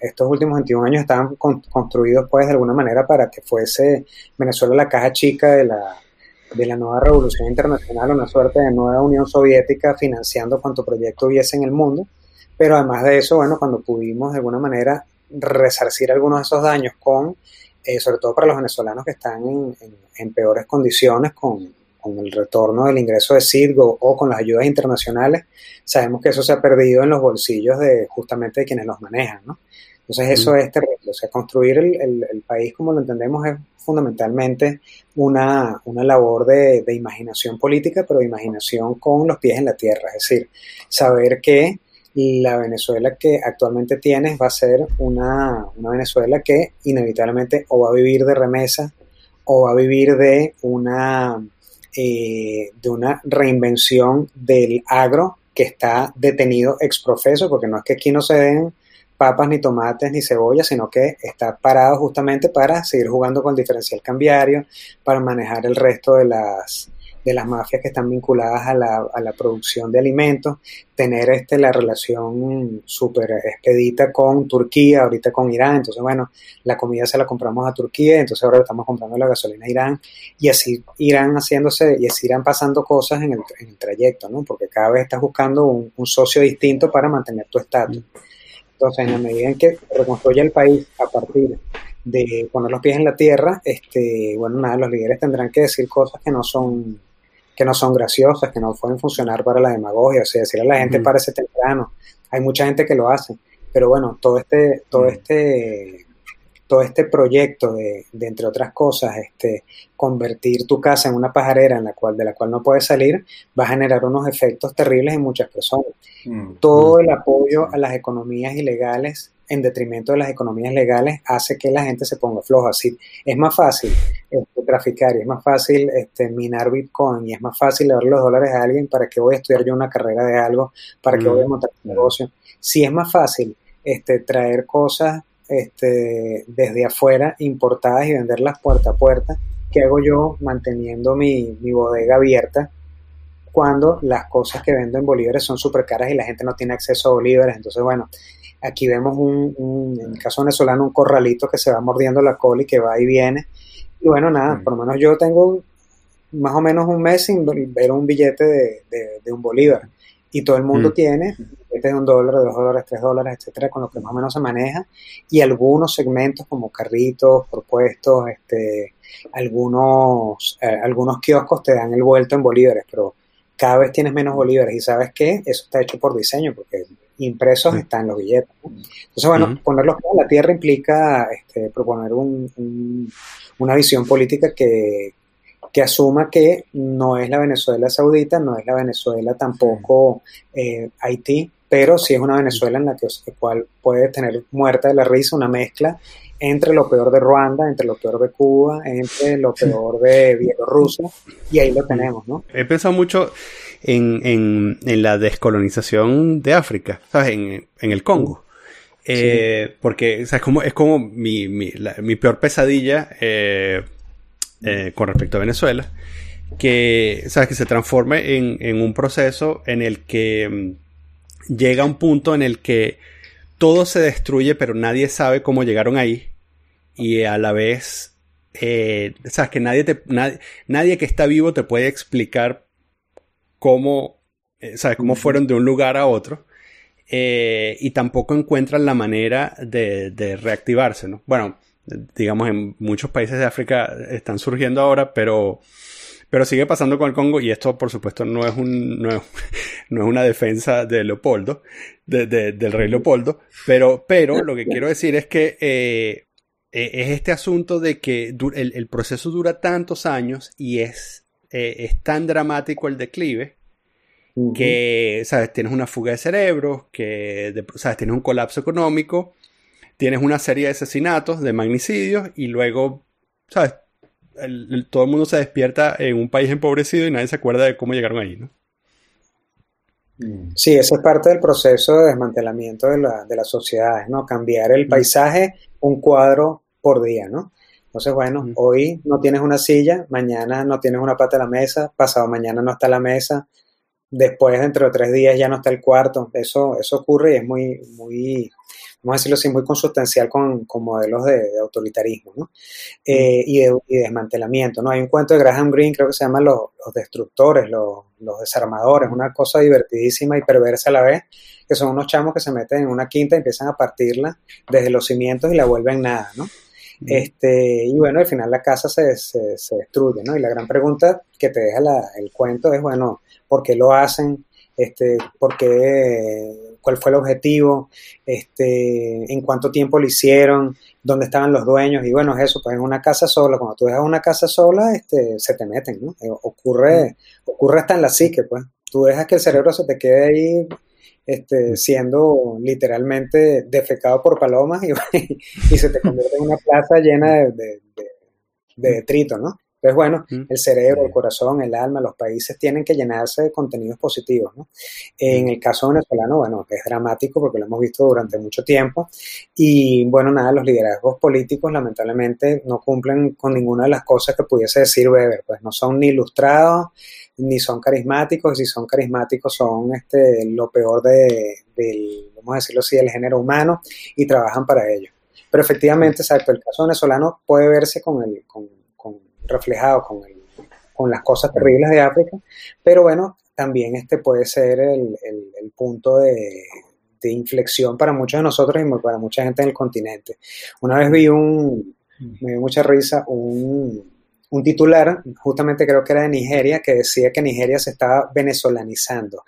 estos últimos 21 años estaban construidos pues de alguna manera para que fuese Venezuela la caja chica de la, de la nueva revolución internacional, una suerte de nueva Unión Soviética financiando cuanto proyecto hubiese en el mundo. Pero además de eso, bueno, cuando pudimos de alguna manera resarcir algunos de esos daños con, eh, sobre todo para los venezolanos que están en peores condiciones, con, con el retorno del ingreso de Citgo o con las ayudas internacionales, sabemos que eso se ha perdido en los bolsillos de justamente de quienes los manejan, ¿no? Entonces eso es terrible. O sea, construir el, país como lo entendemos es fundamentalmente una, labor de, imaginación política, pero de imaginación con los pies en la tierra. Es decir, saber que la Venezuela que actualmente tienes va a ser una, una Venezuela que inevitablemente o va a vivir de remesa o va a vivir de una eh, de una reinvención del agro que está detenido exprofeso, porque no es que aquí no se den papas ni tomates ni cebollas, sino que está parado justamente para seguir jugando con el diferencial cambiario, para manejar el resto de las de las mafias que están vinculadas a la, a la producción de alimentos, tener este, la relación súper expedita con Turquía, ahorita con Irán, entonces bueno, la comida se la compramos a Turquía, entonces ahora estamos comprando la gasolina a Irán, y así irán haciéndose, y así irán pasando cosas en el, en el trayecto, ¿no? Porque cada vez estás buscando un, socio distinto para mantener tu estatus. Entonces, en la medida en que reconstruye el país a partir de poner los pies en la tierra, este, bueno, nada, los líderes tendrán que decir cosas que no son que no son graciosas, que no pueden funcionar para la demagogia, o sea, decir a la gente parece temprano. Hay mucha gente que lo hace, pero bueno, todo este, todo este, todo este proyecto de, de, entre otras cosas, este, convertir tu casa en una pajarera en la cual, de la cual no puedes salir, va a generar unos efectos terribles en muchas personas. Todo el apoyo a las economías ilegales en detrimento de las economías legales hace que la gente se ponga floja. Así, es más fácil este, traficar y es más fácil este, minar Bitcoin y es más fácil darle los dólares a alguien para que voy a estudiar yo una carrera de algo, para que voy a montar un negocio. Si es más fácil este, traer cosas este, desde afuera, importadas y venderlas puerta a puerta, ¿qué hago yo manteniendo mi, mi bodega abierta? cuando las cosas que vendo en bolívares son súper caras y la gente no tiene acceso a bolívares. Entonces, bueno, Aquí vemos un, un, en el caso venezolano, un corralito que se va mordiendo la cola y que va y viene. Y bueno, nada, por lo menos yo tengo más o menos un mes sin ver un billete de, de, de un bolívar. Y todo el mundo mm. tiene billetes de un dólar, de dos dólares, tres dólares, etcétera, con lo que más o menos se maneja. Y algunos segmentos como carritos, propuestos, este, algunos, eh, algunos kioscos te dan el vuelto en bolívares, pero cada vez tienes menos bolívares. Y sabes qué? Eso está hecho por diseño, porque impresos están los billetes. Entonces, bueno, ponerlos en la tierra implica este, proponer un, una visión política que, que, asuma que no es la Venezuela saudita, no es la Venezuela tampoco eh, Haití, pero sí es una Venezuela en la que cual puede tener muerta de la risa una mezcla entre lo peor de Ruanda, entre lo peor de Cuba, entre lo peor de Bielorrusia, y ahí lo tenemos, ¿no? He pensado mucho en, la descolonización de África, ¿sabes? En, el Congo. Eh, porque es como, es como mi, mi, peor pesadilla eh, eh, con respecto a Venezuela, que, ¿sabes? que se transforme en, en un proceso en el que mm, llega un punto en el que todo se destruye, pero nadie sabe cómo llegaron ahí. Y a la vez, sabes que nadie, te, nadie que está vivo te puede explicar cómo, eh, ¿sabes? cómo fueron de un lugar a otro. Eh, y tampoco encuentran la manera de, reactivarse, ¿no? Bueno, digamos, en muchos países de África están surgiendo ahora, pero, pero sigue pasando con el Congo y esto, por supuesto, no es, un, no es, una defensa de Leopoldo, del rey Leopoldo, pero, pero lo que quiero decir es que eh, es este asunto de que el, el, proceso dura tantos años y es eh, es tan dramático el declive que, ¿sabes? Tienes una fuga de cerebros, que, ¿sabes? Tienes un colapso económico, tienes una serie de asesinatos, de magnicidios y luego, ¿sabes? todo el mundo se despierta en un país empobrecido y nadie se acuerda de cómo llegaron ahí, ¿no? Mm. Sí, eso es parte del proceso de desmantelamiento de, la, de las sociedades, ¿no? Cambiar el paisaje un cuadro por día, ¿no? Entonces, bueno, hoy no tienes una silla, mañana no tienes una pata en la mesa, pasado mañana no está la mesa, después dentro de tres días ya no está el cuarto. Eso, eso ocurre y es muy, muy, vamos a decirlo así, muy consustancial con, con modelos de, autoritarismo ¿no? Eh, y, de, desmantelamiento. ¿no? Hay un cuento de Graham Greene, creo que se llama Los, los destructores, los, los, desarmadores, una cosa divertidísima y perversa a la vez, que son unos chamos que se meten en una quinta y empiezan a partirla desde los cimientos y la vuelven nada, ¿no? Este, y bueno, al final la casa se, se, se, destruye, ¿no? Y la gran pregunta que te deja la, el cuento es, bueno, ¿por qué lo hacen? Este, ¿por qué, ¿Cuál fue el objetivo? Este, ¿En cuánto tiempo lo hicieron? ¿Dónde estaban los dueños? Y bueno, es eso, pues en una casa sola, cuando tú dejas una casa sola, este, se te meten, ¿no? Eh, ocurre, ocurre hasta en la psique, pues. Tú dejas que el cerebro se te quede ahí este, siendo literalmente defecado por palomas y, y, se te convierte en una plaza llena de, de, de, detrito, ¿no? Entonces, bueno, el cerebro, el corazón, el alma, los países tienen que llenarse de contenidos positivos. ¿no? En el caso venezolano, bueno, es dramático porque lo hemos visto durante mucho tiempo. Y bueno, nada, los liderazgos políticos lamentablemente no cumplen con ninguna de las cosas que pudiese decir Weber. Pues no son ni ilustrados, ni son carismáticos. Si son carismáticos, son este, lo peor de, del, vamos a decirlo así, del género humano y trabajan para ello. Pero efectivamente, exacto, el caso venezolano puede verse con el, con, reflejado con, con las cosas terribles de África, pero bueno, también este puede ser el, punto de, inflexión para muchos de nosotros y para mucha gente en el continente. Una vez vi un, me dio mucha risa, un, un titular, justamente creo que era de Nigeria, que decía que Nigeria se estaba venezolanizando.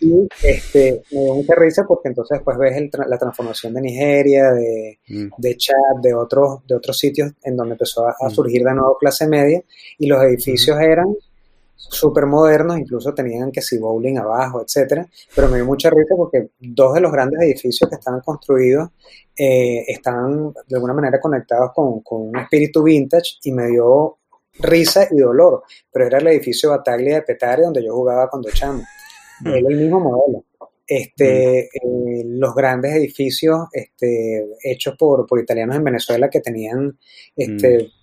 Y este, me dio mucha risa porque entonces después ves la transformación de Nigeria, de, mm. de Chad, de otros, de otros sitios en donde empezó a, mm. surgir de nuevo clase media y los edificios eran súper modernos, incluso tenían que si bowling abajo, etcétera, pero me dio mucha risa porque dos de los grandes edificios que estaban construidos eh, estaban de alguna manera conectados con, con, un espíritu vintage y me dio risa y dolor, pero era el edificio Bataglia de Petare donde yo jugaba cuando chamo, mm. era el mismo modelo. Este, mm. eh, los grandes edificios este, hechos por, por italianos en Venezuela que tenían este, mm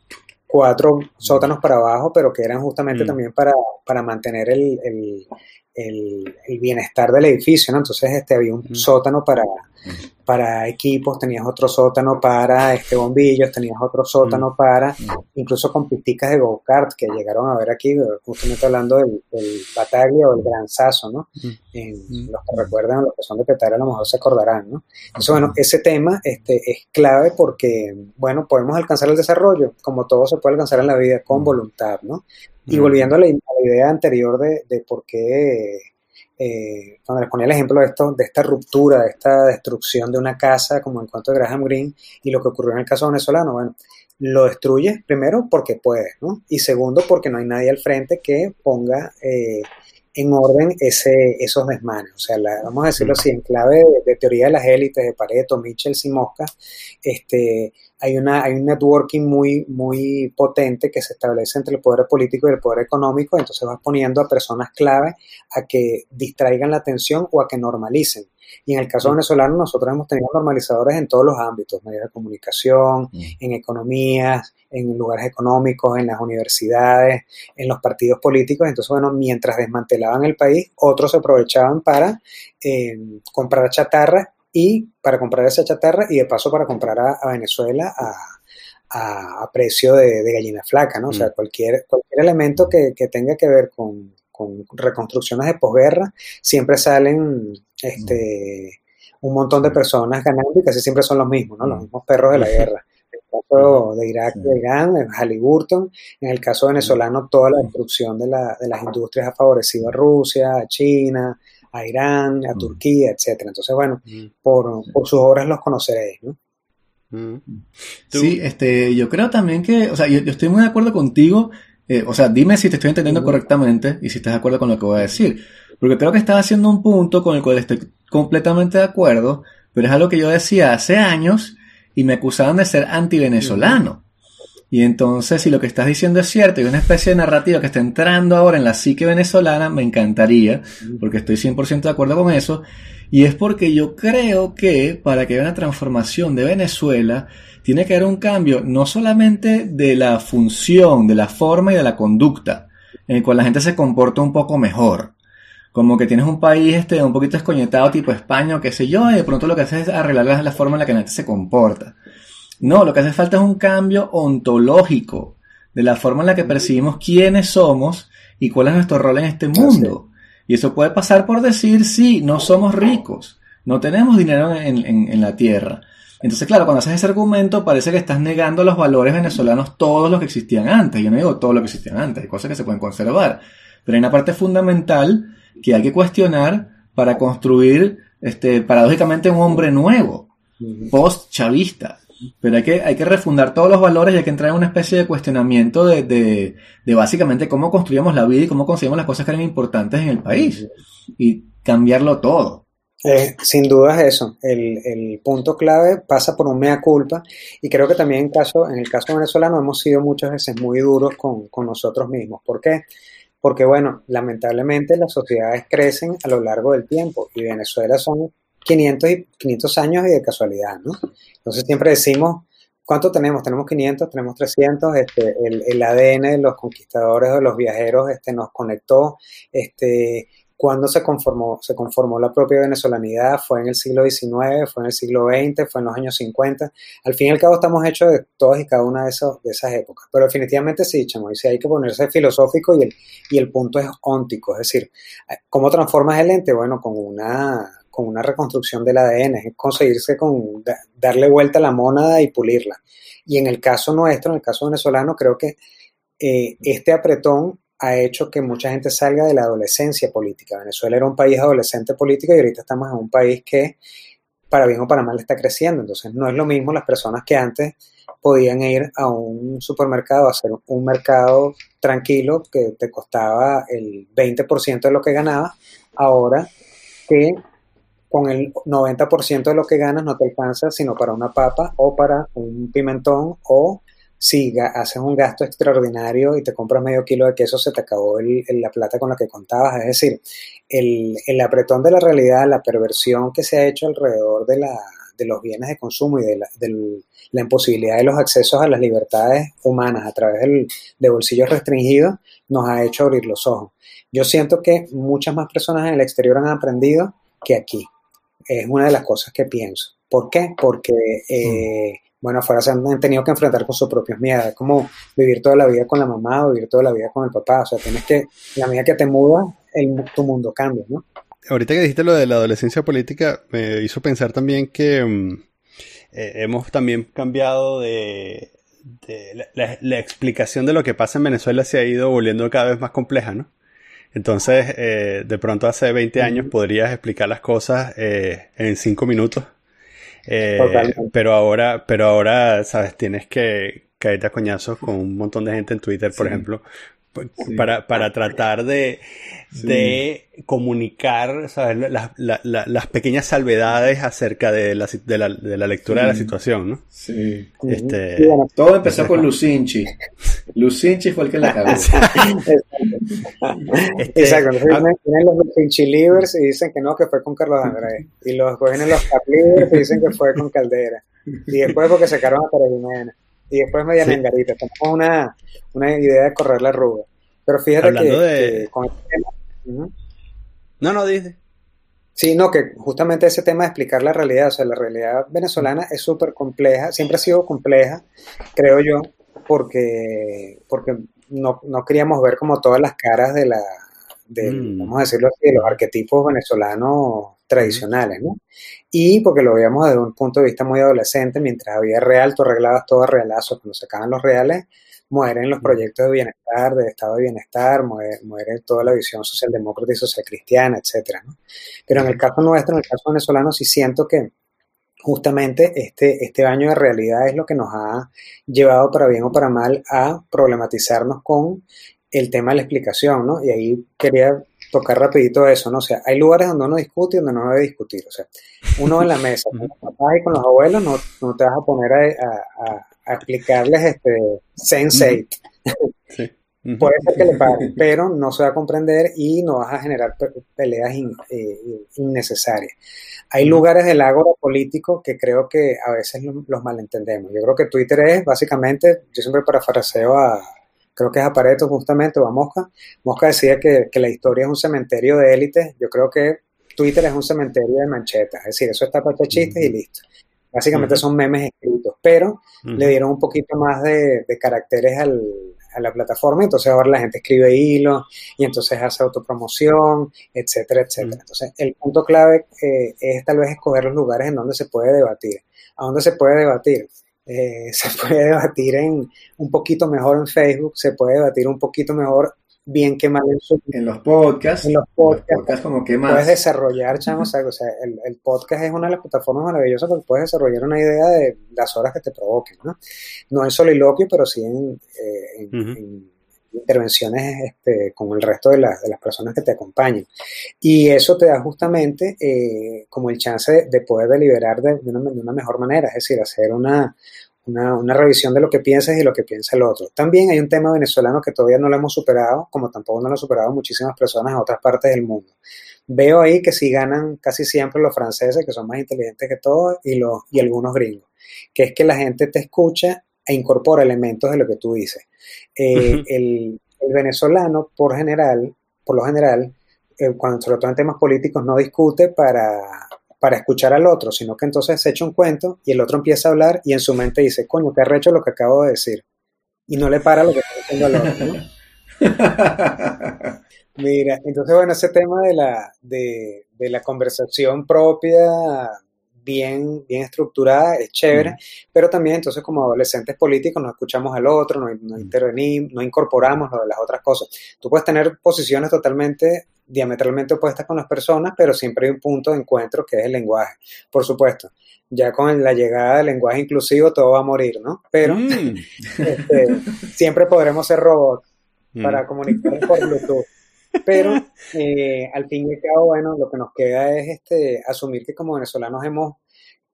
cuatro sótanos para abajo, pero que eran justamente mm. también para, para mantener el, el, el, bienestar del edificio, ¿no? Entonces este, había un sótano para, para equipos, tenías otro sótano para este, bombillos, tenías otro sótano para, incluso con pisticas de go-kart que llegaron a ver aquí, justamente hablando del, del Bataglia o el Gran Sasso, ¿no? Mm. los que recuerdan, los que son de Petare a lo mejor se acordarán, ¿no? Entonces, bueno, ese tema este, es clave porque, bueno, podemos alcanzar el desarrollo, como todo se puede alcanzar en la vida, con voluntad, ¿no? Y volviendo a la, idea anterior de, de por qué eh, cuando les ponía el ejemplo de, esto, de esta ruptura, de esta destrucción de una casa, como en cuanto a Graham Greene, y lo que ocurrió en el caso venezolano, bueno, lo destruye primero porque puede, ¿no? Y segundo porque no hay nadie al frente que ponga eh, en orden ese, esos desmanes. O sea, vamos a decirlo así, en clave de, teoría de las élites, de Pareto, Mitchell y Mosca, este, hay, una, hay un networking muy, muy potente que se establece entre el poder político y el poder económico, entonces vas poniendo a personas clave a que distraigan la atención o a que normalicen. Y en el caso venezolano, nosotros hemos tenido normalizadores en todos los ámbitos, medios de comunicación, en economías, en lugares económicos, en las universidades, en los partidos políticos. Entonces, bueno, mientras desmantelaban el país, otros se aprovechaban para eh, comprar chatarra y para comprar esa chatarra y de paso para comprar a, Venezuela a, a, precio de, gallina flaca, ¿no? O sea, cualquier, cualquier elemento que, que tenga que ver con, con reconstrucciones de posguerra, siempre salen este, un montón de personas ganando y casi siempre son los mismos, ¿no? Los mismos perros de la guerra. En el caso de Irak, de Irán, en Halliburton, en el caso venezolano, toda la destrucción de, la, de las industrias ha favorecido a Rusia, a China, a Irán, a Turquía, etcétera. Entonces, bueno, por, por sus obras los conoceréis, ¿no? Sí, este, yo creo también que, o sea, yo, estoy muy de acuerdo contigo eh, o sea, dime si te estoy entendiendo correctamente y si estás de acuerdo con lo que voy a decir. Porque creo que estás haciendo un punto con el cual estoy completamente de acuerdo, pero es algo que yo decía hace años y me acusaban de ser anti-venezolano. Y entonces, si lo que estás diciendo es cierto y una especie de narrativa que está entrando ahora en la psique venezolana, me encantaría, porque estoy 100% de acuerdo con eso. Y es porque yo creo que para que haya una transformación de Venezuela, tiene que haber un cambio no solamente de la función, de la forma y de la conducta, en el cual la gente se comporta un poco mejor. Como que tienes un país este, un poquito escoñetado tipo España o qué sé yo, y de pronto lo que haces es arreglar la forma en la que la gente se comporta. No, lo que hace falta es un cambio ontológico de la forma en la que percibimos quiénes somos y cuál es nuestro rol en este mundo. Y eso puede pasar por decir, sí, no somos ricos, no tenemos dinero en, en la tierra, entonces, claro, cuando haces ese argumento parece que estás negando los valores venezolanos, todos los que existían antes. Yo no digo todo lo que existían antes, hay cosas que se pueden conservar. Pero hay una parte fundamental que hay que cuestionar para construir, este, paradójicamente, un hombre nuevo, post-chavista. Pero hay que, hay que refundar todos los valores y hay que entrar en una especie de cuestionamiento de, de, de básicamente cómo construíamos la vida y cómo conseguimos las cosas que eran importantes en el país. Y cambiarlo todo. Eh, sin duda es eso. El, punto clave pasa por un mea culpa y creo que también en, caso, en el caso venezolano hemos sido muchas veces muy duros con, con nosotros mismos. ¿Por qué? Porque, bueno, lamentablemente las sociedades crecen a lo largo del tiempo y Venezuela son 500, y, 500 años y de casualidad, ¿no? Entonces siempre decimos, ¿cuánto tenemos? Tenemos 500, tenemos 300, este, el, el ADN de los conquistadores, de los viajeros, este, nos conectó, este, cuando se conformó, se conformó la propia venezolanidad, fue en el siglo XIX, fue en el siglo XX, fue en los años 50. Al fin y al cabo estamos hechos de todas y cada una de, esos, de esas épocas. Pero definitivamente sí, chamo, y si hay que ponerse filosófico y el, y el punto es óntico, es decir, ¿cómo transformas el ente? Bueno, con una, con una reconstrucción del ADN, es conseguirse con darle vuelta a la mónada y pulirla. Y en el caso nuestro, en el caso venezolano, creo que eh, este apretón ha hecho que mucha gente salga de la adolescencia política. Venezuela era un país adolescente político y ahorita estamos en un país que, para bien o para mal, está creciendo. Entonces, no es lo mismo las personas que antes podían ir a un supermercado a hacer un mercado tranquilo que te costaba el 20% de lo que ganabas, ahora que con el 90% de lo que ganas no te alcanza sino para una papa o para un pimentón o si haces un gasto extraordinario y te compras medio kilo de queso, se te acabó la plata con la que contabas. Es decir, el, apretón de la realidad, la perversión que se ha hecho alrededor de, la, de los bienes de consumo y de la, imposibilidad de los accesos a las libertades humanas a través de bolsillos restringidos, nos ha hecho abrir los ojos. Yo siento que muchas más personas en el exterior han aprendido que aquí. Es una de las cosas que pienso. ¿Por qué? Porque eh, mm bueno, afuera se han tenido que enfrentar con sus propios miedos. Es como vivir toda la vida con la mamá o vivir toda la vida con el papá. O sea, tienes que, la medida que te muda, el, tu mundo cambia, ¿no? Ahorita que dijiste lo de la adolescencia política, me hizo pensar también que mm, eh, hemos también cambiado de, la, explicación de lo que pasa en Venezuela se ha ido volviendo cada vez más compleja, ¿no? Entonces, eh, de pronto hace 20 años podrías explicar las cosas eh, en 5 minutos eh, pero ahora, pero ahora, sabes, tienes que caerte a coñazos con un montón de gente en Twitter, por ejemplo, para, para tratar de, de comunicar ¿sabes? Las, las pequeñas salvedades acerca de la, de la, de la lectura de la situación, ¿no? Sí. Este, todo empezó con Lucinchi. Lucinchi fue el que la cagó. este, Exacto. Entonces, vienen los Lucinchi Livers y dicen que no, que fue con Carlos Andrés. Y los vienen los Cap Livers y dicen que fue con Caldera. Y después porque sacaron a Pérez Y después Mediana sí. Tenemos una, una idea de correr la arruga. Pero fíjate que, con este tema, No, no, dice. Sí, no, que justamente ese tema de explicar la realidad, o sea, la realidad venezolana es súper compleja, siempre ha sido compleja, creo yo, porque, porque no, no queríamos ver como todas las caras de la, de, mm. vamos a decirlo así, de los arquetipos venezolanos tradicionales, ¿no? Y porque lo veíamos desde un punto de vista muy adolescente, mientras había real, tú arreglabas todo a realazo, cuando se acaban los reales, mueren los proyectos de bienestar, de estado de bienestar, muere, muere toda la visión socialdemócrata y socialcristiana, etcétera. ¿no? Pero en el caso nuestro, en el caso venezolano, sí siento que justamente este, este baño de realidad es lo que nos ha llevado para bien o para mal a problematizarnos con el tema de la explicación, ¿no? Y ahí quería tocar rapidito eso, ¿no? O sea, hay lugares donde uno discute y donde no debe discutir. O sea, uno en la mesa, con los papás y con los abuelos, no, no te vas a poner a, a explicarles este sense Puede ser que le pare, pero no se va a comprender y no vas a generar peleas eh, innecesarias. Hay lugares del ágora político que creo que a veces los malentendemos. Yo creo que Twitter es básicamente, yo siempre parafraseo a, creo que es a Pareto justamente o a Mosca. Mosca decía que, la historia es un cementerio de élites. Yo creo que Twitter es un cementerio de manchetas. Es decir, eso está para chistes y listo. Básicamente son memes escritos, pero le dieron un poquito más de, caracteres al, a la plataforma, entonces ahora la gente escribe hilos y entonces hace autopromoción, etcétera, etcétera. Entonces, el punto clave eh, es tal vez escoger los lugares en donde se puede debatir. ¿A dónde se puede debatir? Eh, se puede debatir en un poquito mejor en Facebook, se puede debatir un poquito mejor bien que mal en, en los podcasts. En los podcasts, como que más. Puedes desarrollar, chamos, o sea, el, podcast es una de las plataformas maravillosas porque puedes desarrollar una idea de las horas que te provoquen, ¿no? No en soliloquio, pero sí en, eh, intervenciones este, con el resto de, las personas que te acompañan. Y eso te da justamente eh, como el chance de, poder deliberar de, una, mejor manera, es decir, hacer una, una, revisión de lo que piensas y lo que piensa el otro. También hay un tema venezolano que todavía no lo hemos superado, como tampoco no lo han superado muchísimas personas en otras partes del mundo. Veo ahí que sí ganan casi siempre los franceses, que son más inteligentes que todos, y, los, y algunos gringos, que es que la gente te escucha e incorpora elementos de lo que tú dices. Eh, el, venezolano, por general, por lo general, eh, cuando sobre todo en temas políticos, no discute para, para escuchar al otro, sino que entonces se echa un cuento y el otro empieza a hablar y en su mente dice, coño, qué arrecho lo que acabo de decir. Y no le para lo que está diciendo al otro, Mira, entonces bueno, ese tema de la, de, de la conversación propia bien, bien estructurada, es chévere, pero también entonces como adolescentes políticos no escuchamos al otro, no, no intervenimos, no incorporamos lo de las otras cosas. Tú puedes tener posiciones totalmente diametralmente opuestas con las personas, pero siempre hay un punto de encuentro que es el lenguaje, por supuesto. Ya con la llegada del lenguaje inclusivo todo va a morir, ¿no? Pero mm. este, siempre podremos ser robots mm. para comunicar por Bluetooth. Pero eh, al fin y al cabo, bueno, lo que nos queda es este, asumir que como venezolanos hemos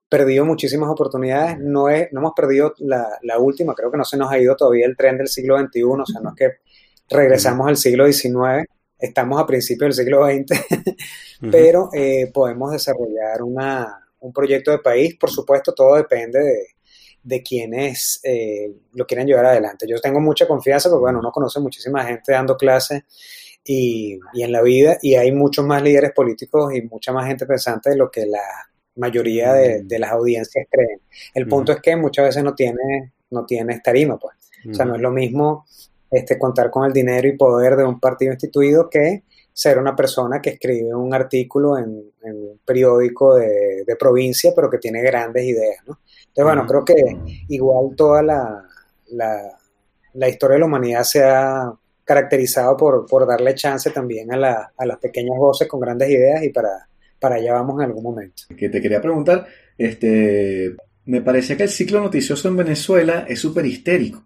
perdido muchísimas oportunidades, no, es, no hemos perdido la, la, última, creo que no se nos ha ido todavía el tren del siglo XXI, o sea, no es que regresamos al siglo XIX, estamos a principios del siglo XX, pero eh, podemos desarrollar una, un proyecto de país, por supuesto, todo depende de, de quienes eh, lo quieran llevar adelante. Yo tengo mucha confianza porque, bueno, uno conoce muchísima gente dando clases y, en la vida, y hay muchos más líderes políticos y mucha más gente pensante de lo que la mayoría de, mm. las audiencias creen. El punto es que muchas veces no tiene, no tiene tarima, pues. O sea, no es lo mismo este, contar con el dinero y poder de un partido instituido que ser una persona que escribe un artículo en, un periódico de, provincia, pero que tiene grandes ideas, ¿no? Entonces, bueno, creo que igual toda la, la, la historia de la humanidad se ha caracterizado por, por darle chance también a, la, a, las pequeñas voces con grandes ideas y para, para allá vamos en algún momento. Que te quería preguntar, este, me parece que el ciclo noticioso en Venezuela es súper histérico.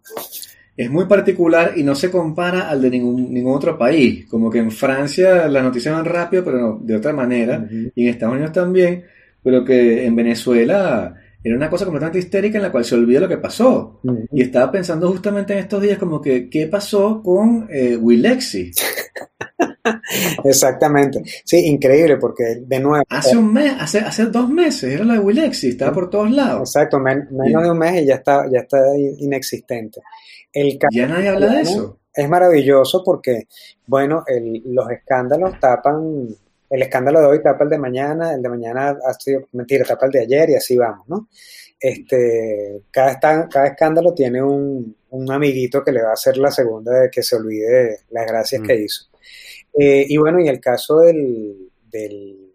Es muy particular y no se compara al de ningún, ningún otro país. Como que en Francia las noticias van rápido, pero de otra manera. Y en Estados Unidos también. Pero que en Venezuela era una cosa completamente histérica en la cual se olvida lo que pasó. Y estaba pensando justamente en estos días como que, ¿qué pasó con eh, Willexi? Exactamente. Sí, increíble porque de nuevo... Hace un mes, hace, hace dos meses era la de Willexi, estaba por todos lados. Exacto, menos de un mes y ya está, ya está inexistente. El ya nadie habla de eso. Es maravilloso porque, bueno, los escándalos tapan el escándalo de hoy tapa el de mañana, el de mañana ha sido, mentira, tapa el de ayer y así vamos, ¿no? Este, cada, cada escándalo tiene un, amiguito que le va a hacer la segunda de que se olvide las gracias que mm. hizo. Eh, y bueno, y el caso del, del,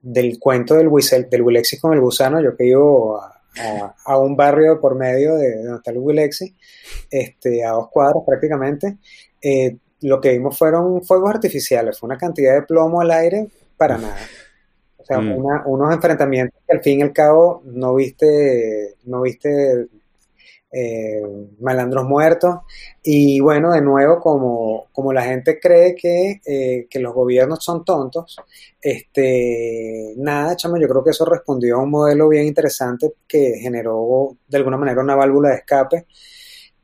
del cuento del, del Wilexis con el gusano, yo que iba a, a, un barrio por medio de donde está el Wilexis, este, a dos cuadros prácticamente, eh, lo que vimos fueron fuegos artificiales, fue una cantidad de plomo al aire para nada. O sea, mm. unos enfrentamientos que al fin y al cabo no viste, no viste eh, malandros muertos. Y bueno, de nuevo, como, como la gente cree que, eh, que, los gobiernos son tontos, este, nada, chamo, yo creo que eso respondió a un modelo bien interesante que generó de alguna manera una válvula de escape,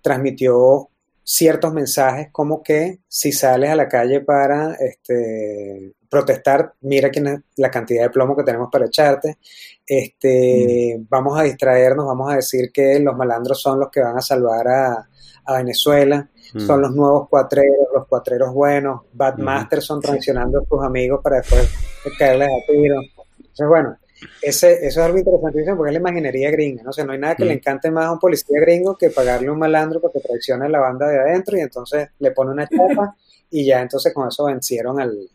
transmitió ciertos mensajes como que si sales a la calle para este, protestar, mira quién la cantidad de plomo que tenemos para echarte, este, mm. vamos a distraernos, vamos a decir que los malandros son los que van a salvar a, Venezuela, mm. son los nuevos cuatreros, los cuatreros buenos, Bad Masters son traicionando a tus amigos para después caerles a tiro. Entonces, bueno, ese, eso es algo interesantísimo porque es la imaginería gringa, ¿no? O sea, no hay nada que le mm. encante más a un policía gringo que pagarle un malandro porque traiciona a la banda de adentro y entonces le pone una chapa y ya entonces con eso vencieron al,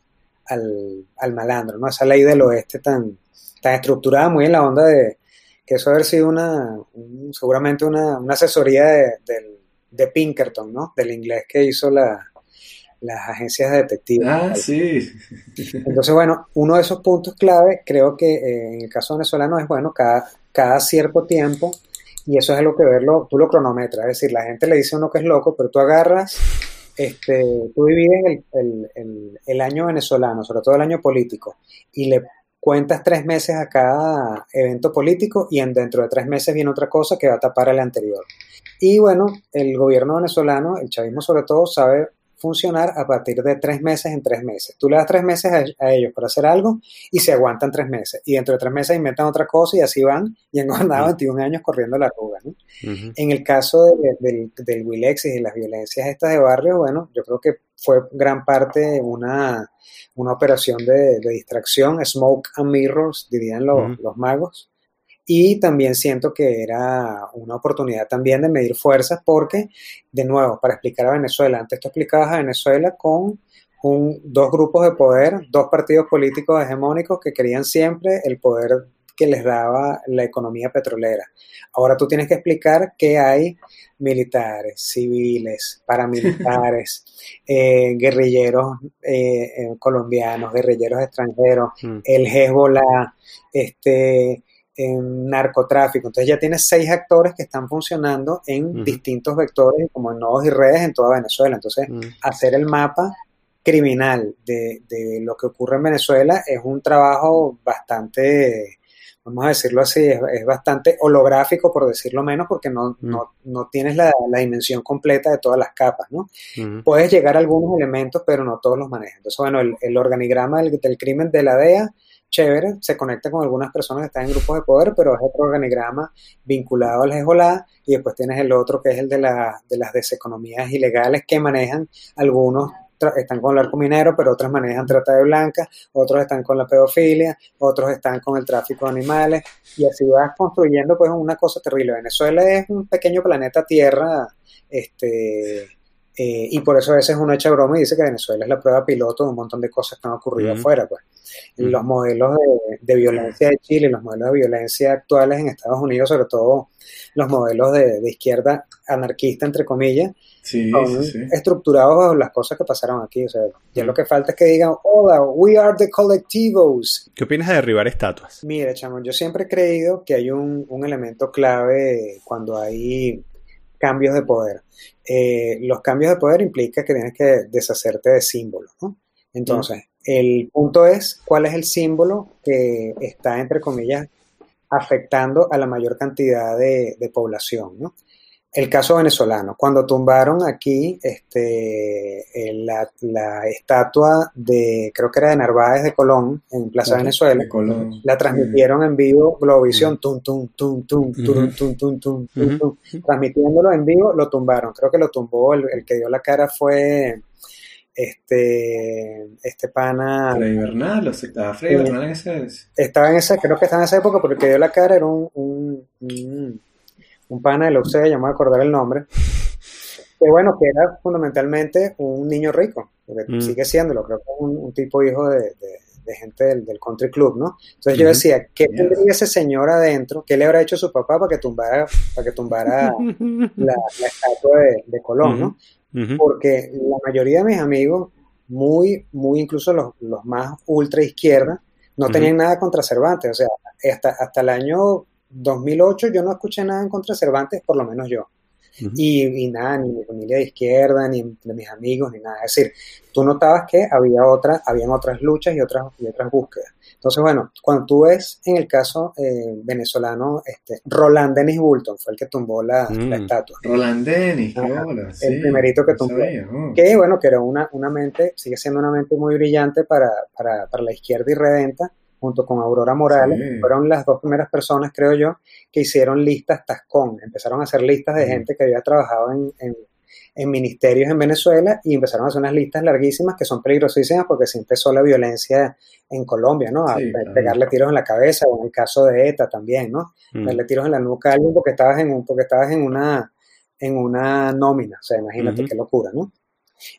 al, malandro, ¿no? Esa ley del oeste tan, tan estructurada, muy en la onda de que eso haber sido una, seguramente una, asesoría de, de Pinkerton, ¿no? Del inglés que hizo la, las agencias de detectives. Ah, sí. Entonces, bueno, uno de esos puntos clave, creo que eh, en el caso venezolano es, bueno, cada, cada cierto tiempo, y eso es lo que verlo, tú lo cronometras, es decir, la gente le dice a uno que es loco, pero tú agarras este, tú divides el, año venezolano, sobre todo el año político, y le cuentas tres meses a cada evento político y en, dentro de tres meses viene otra cosa que va a tapar el anterior. Y bueno, el gobierno venezolano, el chavismo sobre todo, sabe funcionar a partir de tres meses en tres meses. Tú le das tres meses a, ellos para hacer algo y se aguantan tres meses. Y dentro de tres meses inventan otra cosa y así van y han gobernado 21 años corriendo la ruga. En el caso del, del Wilexis y las violencias estas de barrio, bueno, yo creo que fue gran parte una, una operación de, distracción, smoke and mirrors, dirían los, los magos. Y también siento que era una oportunidad también de medir fuerzas porque, de nuevo, para explicar a Venezuela, antes tú explicabas a Venezuela con un, dos grupos de poder, dos partidos políticos hegemónicos que querían siempre el poder que les daba la economía petrolera. Ahora tú tienes que explicar que hay militares, civiles, paramilitares, eh, guerrilleros eh, eh, colombianos, guerrilleros extranjeros, mm. el Hezbollah, este, en narcotráfico. Entonces ya tienes seis actores que están funcionando en distintos vectores, como en nodos y redes en toda Venezuela. Entonces, hacer el mapa criminal de, lo que ocurre en Venezuela es un trabajo bastante, vamos a decirlo así, es, bastante holográfico, por decirlo menos, porque no, no, tienes la, dimensión completa de todas las capas, ¿no? Puedes llegar a algunos elementos, pero no todos los manejas. Entonces, bueno, el, organigrama del, del crimen de la DEA chévere, se conecta con algunas personas que están en grupos de poder, pero es otro organigrama vinculado al Hezbollah, y después tienes el otro que es el de, la, de las deseconomías ilegales que manejan algunos están con el arco minero, pero otros manejan trata de blancas, otros están con la pedofilia, otros están con el tráfico de animales, y así vas construyendo pues una cosa terrible. Venezuela es un pequeño planeta Tierra, este eh, y por eso a veces uno echa broma y dice que Venezuela es la prueba piloto de un montón de cosas que han ocurrido afuera. Pues. Los modelos de, violencia de Chile, los modelos de violencia actuales en Estados Unidos, sobre todo los modelos de, izquierda anarquista, entre comillas, son estructurados bajo las cosas que pasaron aquí. O sea, ya lo que falta es que digan, hola, we are the collectivos. ¿Qué opinas de derribar estatuas? Mira, chamo, yo siempre he creído que hay un, un elemento clave cuando hay cambios de poder. Eh, los cambios de poder implica que tienes que deshacerte de símbolos, ¿no? Entonces, el punto es cuál es el símbolo que está, entre comillas, afectando a la mayor cantidad de, de población, ¿no? El caso venezolano, cuando tumbaron aquí este, la, estatua de, creo que era de Narváez de Colón, en Plaza Venezuela, la transmitieron en vivo, Globovisión, tum, tum, tum, tum, tum, tum, tum, tum, tum, transmitiéndolo en vivo, lo tumbaron, creo que lo tumbó, el, que dio la cara fue este este pana Freddy Bernal, o estaba Freddy Bernal en ese estaba en esa, creo que estaba en esa época porque el que dio la cara era un un pana de la UCE, ya me voy a acordar el nombre, que bueno, que era fundamentalmente un niño rico, porque mm. sigue siéndolo, creo que es un, tipo hijo de, gente del, country club, ¿no? Entonces yo decía, ¿qué tendría ese señor adentro? ¿Qué le habrá hecho su papá para que tumbara, para que tumbara la, estatua de, Colón, ¿no? Porque la mayoría de mis amigos, muy, muy incluso los, más ultra izquierda, no tenían nada contra Cervantes, o sea, hasta, hasta el año 2008 yo no escuché nada en contra de Cervantes, por lo menos yo. y, nada, ni mi familia de izquierda, ni de mis amigos, ni nada. Es decir, tú notabas que había otras, habían otras luchas y otras, y otras búsquedas. Entonces, bueno, cuando tú ves en el caso eh, venezolano, este, Roland Dennis Bulton fue el que tumbó la, mm. estatua. Roland Dennis, El primerito que tumbó. Oh. Que bueno, que era una, una mente, sigue siendo una mente muy brillante para, para, para la izquierda irredenta, junto con Aurora Morales, fueron las dos primeras personas, creo yo, que hicieron listas Tascón. Empezaron a hacer listas de gente que había trabajado en, ministerios en Venezuela y empezaron a hacer unas listas larguísimas que son peligrosísimas porque se empezó la violencia en Colombia, ¿no? A pegarle tiros en la cabeza o en el caso de ETA también, ¿no? Mm. Pegarle tiros en la nuca a alguien porque estabas en, un, porque estabas en una en una nómina, o sea, imagínate qué locura, ¿no?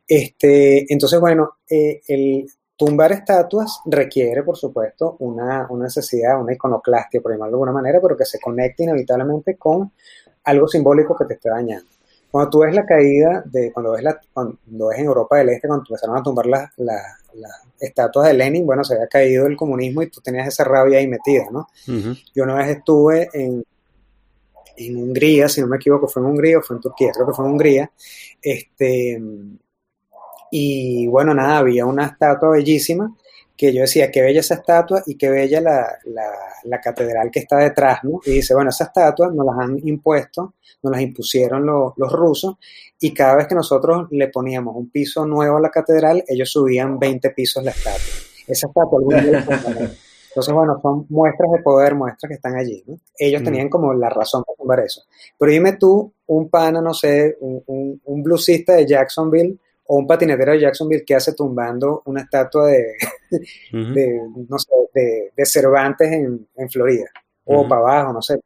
Este, entonces, bueno, eh, el, Tumbar estatuas requiere, por supuesto, una, necesidad, una iconoclastia, por llamarlo de alguna manera, pero que se conecte inevitablemente con algo simbólico que te esté dañando. Cuando tú ves la caída de, cuando ves, la, cuando ves en Europa del Este, cuando empezaron a tumbar las estatuas de Lenin, bueno, se había caído el comunismo y tú tenías esa rabia ahí metida, ¿no? Yo una vez estuve en, en Hungría, si no me equivoco, fue en Hungría o fue en Turquía, creo que fue en Hungría, este, Y bueno, nada, había una estatua bellísima que yo decía, qué bella esa estatua y qué bella la, la, catedral que está detrás, ¿no? Y dice, bueno, esa estatua nos las han impuesto, nos las impusieron los rusos, y cada vez que nosotros le poníamos un piso nuevo a la catedral, ellos subían 20 pisos la estatua. Esa estatua algún día Entonces, bueno, son muestras de poder, muestras que están allí, ¿no? Ellos mm. tenían como la razón para eso. Pero dime tú, un pana, no sé, un, un, un bluesista de Jacksonville, o un patinetero de Jacksonville que hace tumbando una estatua de, no sé, de, Cervantes en, Florida, o para abajo, no sé,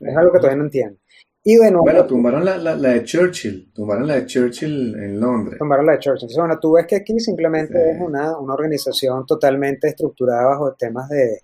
es algo que todavía no entiendo. Y bueno, bueno tumbaron la, la, de Churchill, tumbaron la de Churchill en Londres. Tumbaron la de Churchill. Entonces, bueno, tú ves que aquí simplemente es una, una, organización totalmente estructurada bajo temas de,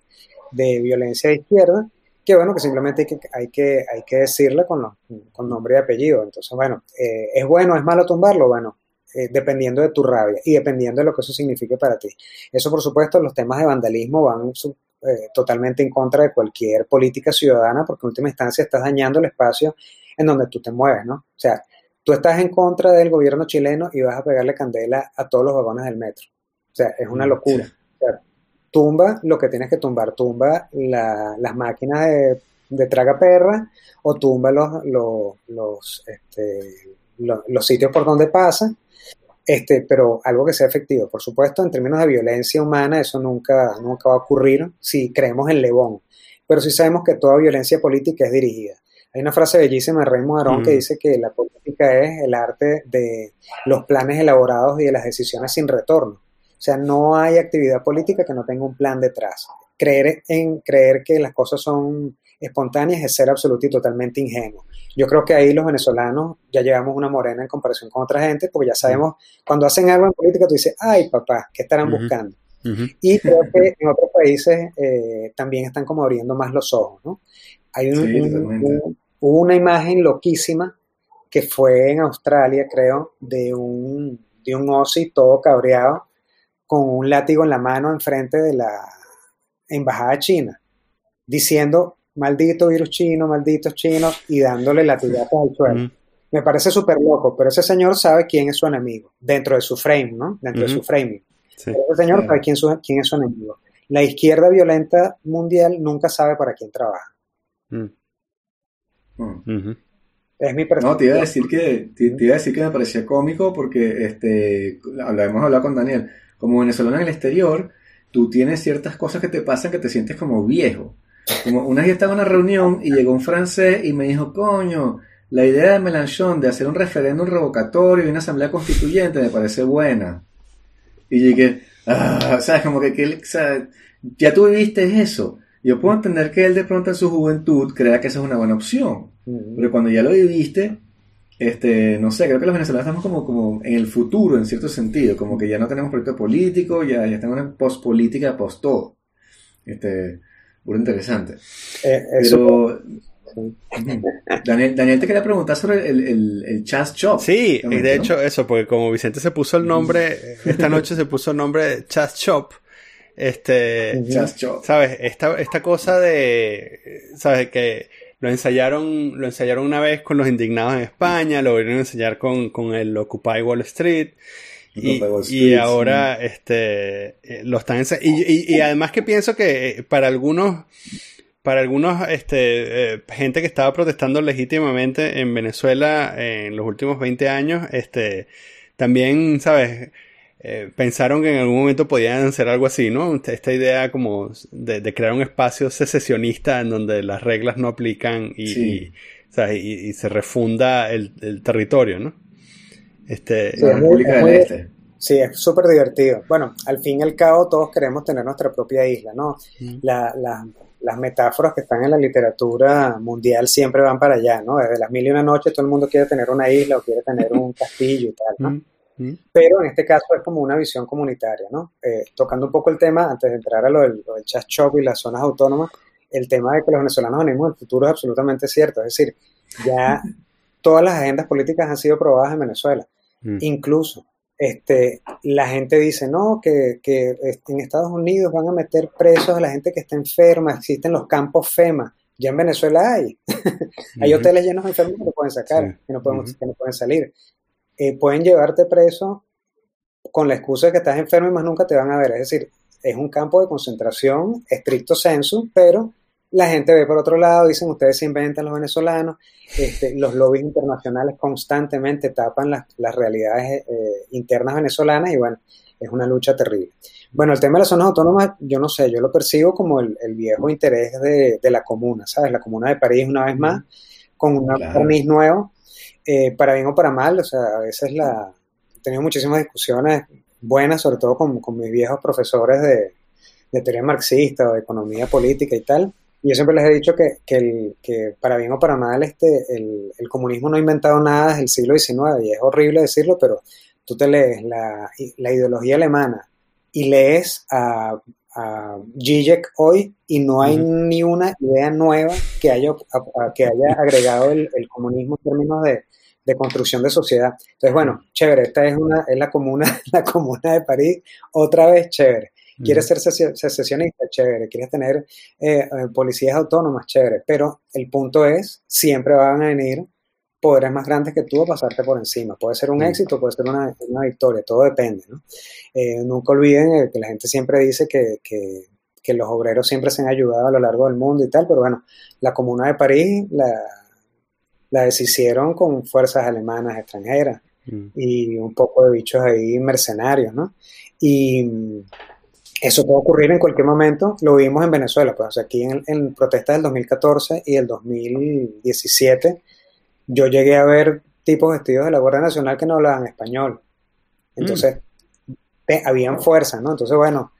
de violencia de izquierda, que bueno, que simplemente hay que, hay que, hay que decirle con, con nombre y apellido. Entonces, bueno, eh, ¿es bueno, es malo tumbarlo? Bueno, eh, dependiendo de tu rabia y dependiendo de lo que eso signifique para ti. Eso, por supuesto, los temas de vandalismo van eh, totalmente en contra de cualquier política ciudadana, porque en última instancia estás dañando el espacio en donde tú te mueves, ¿no? O sea, tú estás en contra del gobierno chileno y vas a pegarle candela a todos los vagones del metro. O sea, es una mm, locura. O sea, tumba lo que tienes que tumbar, tumba las máquinas de, de traga perra o tumba los, los, los, este, los sitios por donde pasa este, pero algo que sea efectivo. Por supuesto, en términos de violencia humana, eso nunca, nunca va a ocurrir si creemos en Lebón, pero sí sabemos que toda violencia política es dirigida. Hay una frase bellísima de Raymond Aron que mm. dice que la política es el arte de los planes elaborados y de las decisiones sin retorno. O sea, no hay actividad política que no tenga un plan detrás. Creer en creer que las cosas son espontáneas es ser absoluto y totalmente ingenuo. Yo creo que ahí los venezolanos ya llevamos una morena en comparación con otra gente, porque ya sabemos, cuando hacen algo en política, tú dices, ay papá, ¿qué estarán buscando? Y creo que en otros países eh, también están como abriendo más los ojos, ¿no? Hay una imagen loquísima que fue en Australia, creo, de un, de un Aussie todo cabreado con un látigo en la mano enfrente de la embajada china, diciendo maldito virus chino, malditos chinos, y dándole latigazos al suelo. Me parece súper loco, pero ese señor sabe quién es su enemigo, dentro de su frame, ¿no? Dentro de su framing. ese señor sabe quién, quién, es su enemigo. La izquierda violenta mundial nunca sabe para quién trabaja. Mm. Es mi. No, te iba a decir que, te, iba a decir que me parecía cómico porque este, hemos hablado con Daniel. Como venezolano en el exterior, tú tienes ciertas cosas que te pasan que te sientes como viejo. Como una vez estaba en una reunión y llegó un francés y me dijo, coño, la idea de Mélenchon de hacer un referéndum revocatorio y una asamblea constituyente me parece buena. Y llegué, ah, ¿sabes? Como que, ya tú viviste eso. Yo puedo entender que él de pronto en su juventud crea que esa es una buena opción. Pero cuando ya lo viviste, este, no sé, creo que los venezolanos estamos como, como en el futuro, en cierto sentido. Como que ya no tenemos proyecto político, ya, ya estamos en post-política, post-todo. Este, muy interesante. Eh, Pero, Daniel, Daniel, te quería preguntar sobre el, el, el Chas Chop. Sí, de hecho eso, porque como Vicente se puso el nombre, esta noche se puso el nombre Chas Chop. Este, Chas Chop. ¿sabes? Esta, esta cosa de, ¿sabes? Que lo ensayaron, lo ensayaron una vez con los indignados en España, lo volvieron a ensayar con, con el Occupy Wall Street. Y, ahora este, eh, lo están y, y, además que pienso que eh, para algunos, para algunos este, eh, gente que estaba protestando legítimamente en Venezuela en los últimos 20 años, este, también, ¿sabes? pensaron que en algún momento podían hacer algo así, ¿no? Esta idea como de, crear un espacio secesionista en donde las reglas no aplican y, y, se refunda el, el territorio, ¿no? Este, este. sí, es súper divertido. Bueno, al fin y al cabo todos queremos tener nuestra propia isla, ¿no? las metáforas que están en la literatura mundial siempre van para allá, ¿no? Desde las mil y una noches todo el mundo quiere tener una isla o quiere tener un castillo y tal, ¿no? Pero en este caso es como una visión comunitaria, ¿no? Eh, tocando un poco el tema, antes de entrar a lo del, lo y las zonas autónomas, el tema de que los venezolanos venimos del futuro es absolutamente cierto. Es decir, ya todas las agendas políticas han sido probadas en Venezuela. Mm. Incluso este, la gente dice, no, que, que, en Estados Unidos van a meter presos a la gente que está enferma, existen los campos FEMA. Ya en Venezuela hay. hay hoteles llenos de enfermos que no pueden sacar, que, no pueden, que no pueden salir. Eh, pueden llevarte preso con la excusa de que estás enfermo y más nunca te van a ver. Es decir, es un campo de concentración estricto sensu, pero la gente ve por otro lado, dicen ustedes se inventan los venezolanos, este, los lobbies internacionales constantemente tapan las, realidades eh, internas venezolanas y bueno, es una lucha terrible. Bueno, el tema de las zonas autónomas, yo no sé, yo lo percibo como el, viejo interés de, la comuna, ¿sabes? La comuna de París, una vez más, con un claro. nuevo, eh, para bien o para mal, o sea, a veces la... He tenido muchísimas discusiones buenas, sobre todo con, mis viejos profesores de, de teoría marxista o de economía política y tal, yo siempre les he dicho que, que, para bien o para mal este, el, comunismo no ha inventado nada desde el siglo XIX y es horrible decirlo, pero tú te lees la, ideología alemana y lees a, a Zizek hoy y no hay ni una idea nueva que haya, que haya agregado el, comunismo en términos de, de, construcción de sociedad. Entonces, bueno, chévere, esta es, una, es la, comuna, la comuna de París, otra vez chévere. Quieres ser secesionista, chévere. Quieres tener eh, eh, policías autónomas, chévere. Pero el punto es, siempre van a venir poderes más grandes que tú a pasarte por encima. Puede ser un éxito, puede ser una, victoria, todo depende. ¿no? Eh, nunca olviden que la gente siempre dice que, los obreros siempre se han ayudado a lo largo del mundo y tal, pero bueno, la Comuna de París la, la deshicieron con fuerzas alemanas extranjeras y un poco de bichos ahí mercenarios, ¿no? Y eso puede ocurrir en cualquier momento, lo vimos en Venezuela, pues aquí en, protestas del 2014 y el 2017, yo llegué a ver tipos vestidos de la Guardia Nacional que no hablaban español. Entonces, mm. habían fuerzas, ¿no? Entonces, bueno,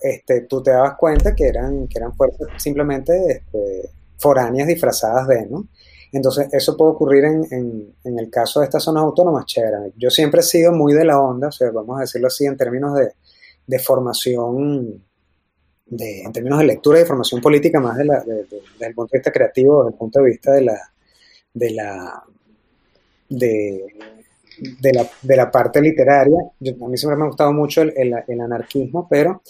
este, tú te dabas cuenta que eran, que eran fuerzas simplemente este, foráneas disfrazadas de, ¿no? Entonces, eso puede ocurrir en, en, en, el caso de estas zonas autónomas, chévere. Yo siempre he sido muy de la onda, o sea, vamos a decirlo así, en términos de, de formación, en términos de lectura y de formación política, más de la, desde el punto de vista creativo, desde el punto de vista de la, de la, de, la, de la parte literaria. a mí siempre me ha gustado mucho el, anarquismo, pero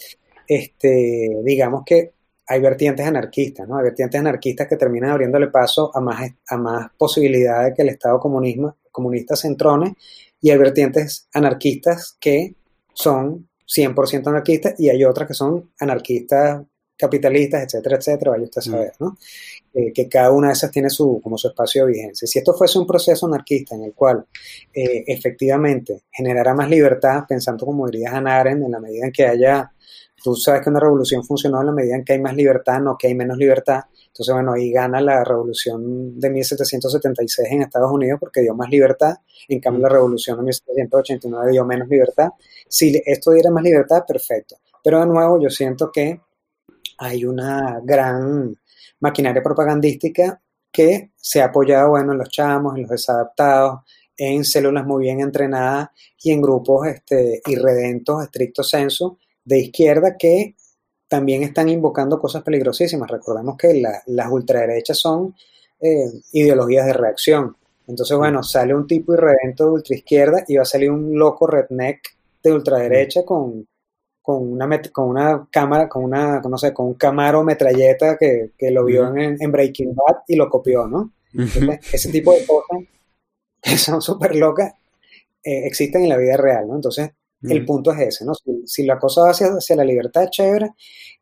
este, digamos que hay vertientes anarquistas, ¿no? Hay vertientes anarquistas que terminan abriéndole paso a más, a más posibilidades de que el Estado comunismo, comunista se entrone y hay vertientes anarquistas que son 100% anarquistas y hay otras que son anarquistas capitalistas, etcétera, etcétera, vaya usted a saber, ¿no? Eh, que cada una de esas tiene su, como su espacio de vigencia. Si esto fuese un proceso anarquista en el cual eh, efectivamente generara más libertad, pensando como diría Hannah Arendt, en la medida en que haya, tú sabes que una revolución funcionó en la medida en que hay más libertad, no que hay menos libertad, entonces, bueno, ahí gana la revolución de 1776 en Estados Unidos porque dio más libertad, en cambio la revolución de 1789 dio menos libertad. Si esto diera más libertad, perfecto. Pero de nuevo, yo siento que hay una gran maquinaria propagandística que se ha apoyado, bueno, en los chamos, en los desadaptados, en células muy bien entrenadas y en grupos este, irredentos, estricto senso, de izquierda que también están invocando cosas peligrosísimas. Recordemos que las ultraderechas son eh, ideologías de reacción. Entonces, bueno, sale un tipo irredento de ultraizquierda y va a salir un loco redneck de ultraderecha con, con, una, con una cámara, con una, no sé, con un camaro metralleta que, lo vio en, Breaking Bad y lo copió, ¿no? ese tipo de cosas que son súper locas eh, existen en la vida real, ¿no? Entonces, el punto es ese, ¿no? Si, la cosa va hacia, hacia, la libertad, chévere,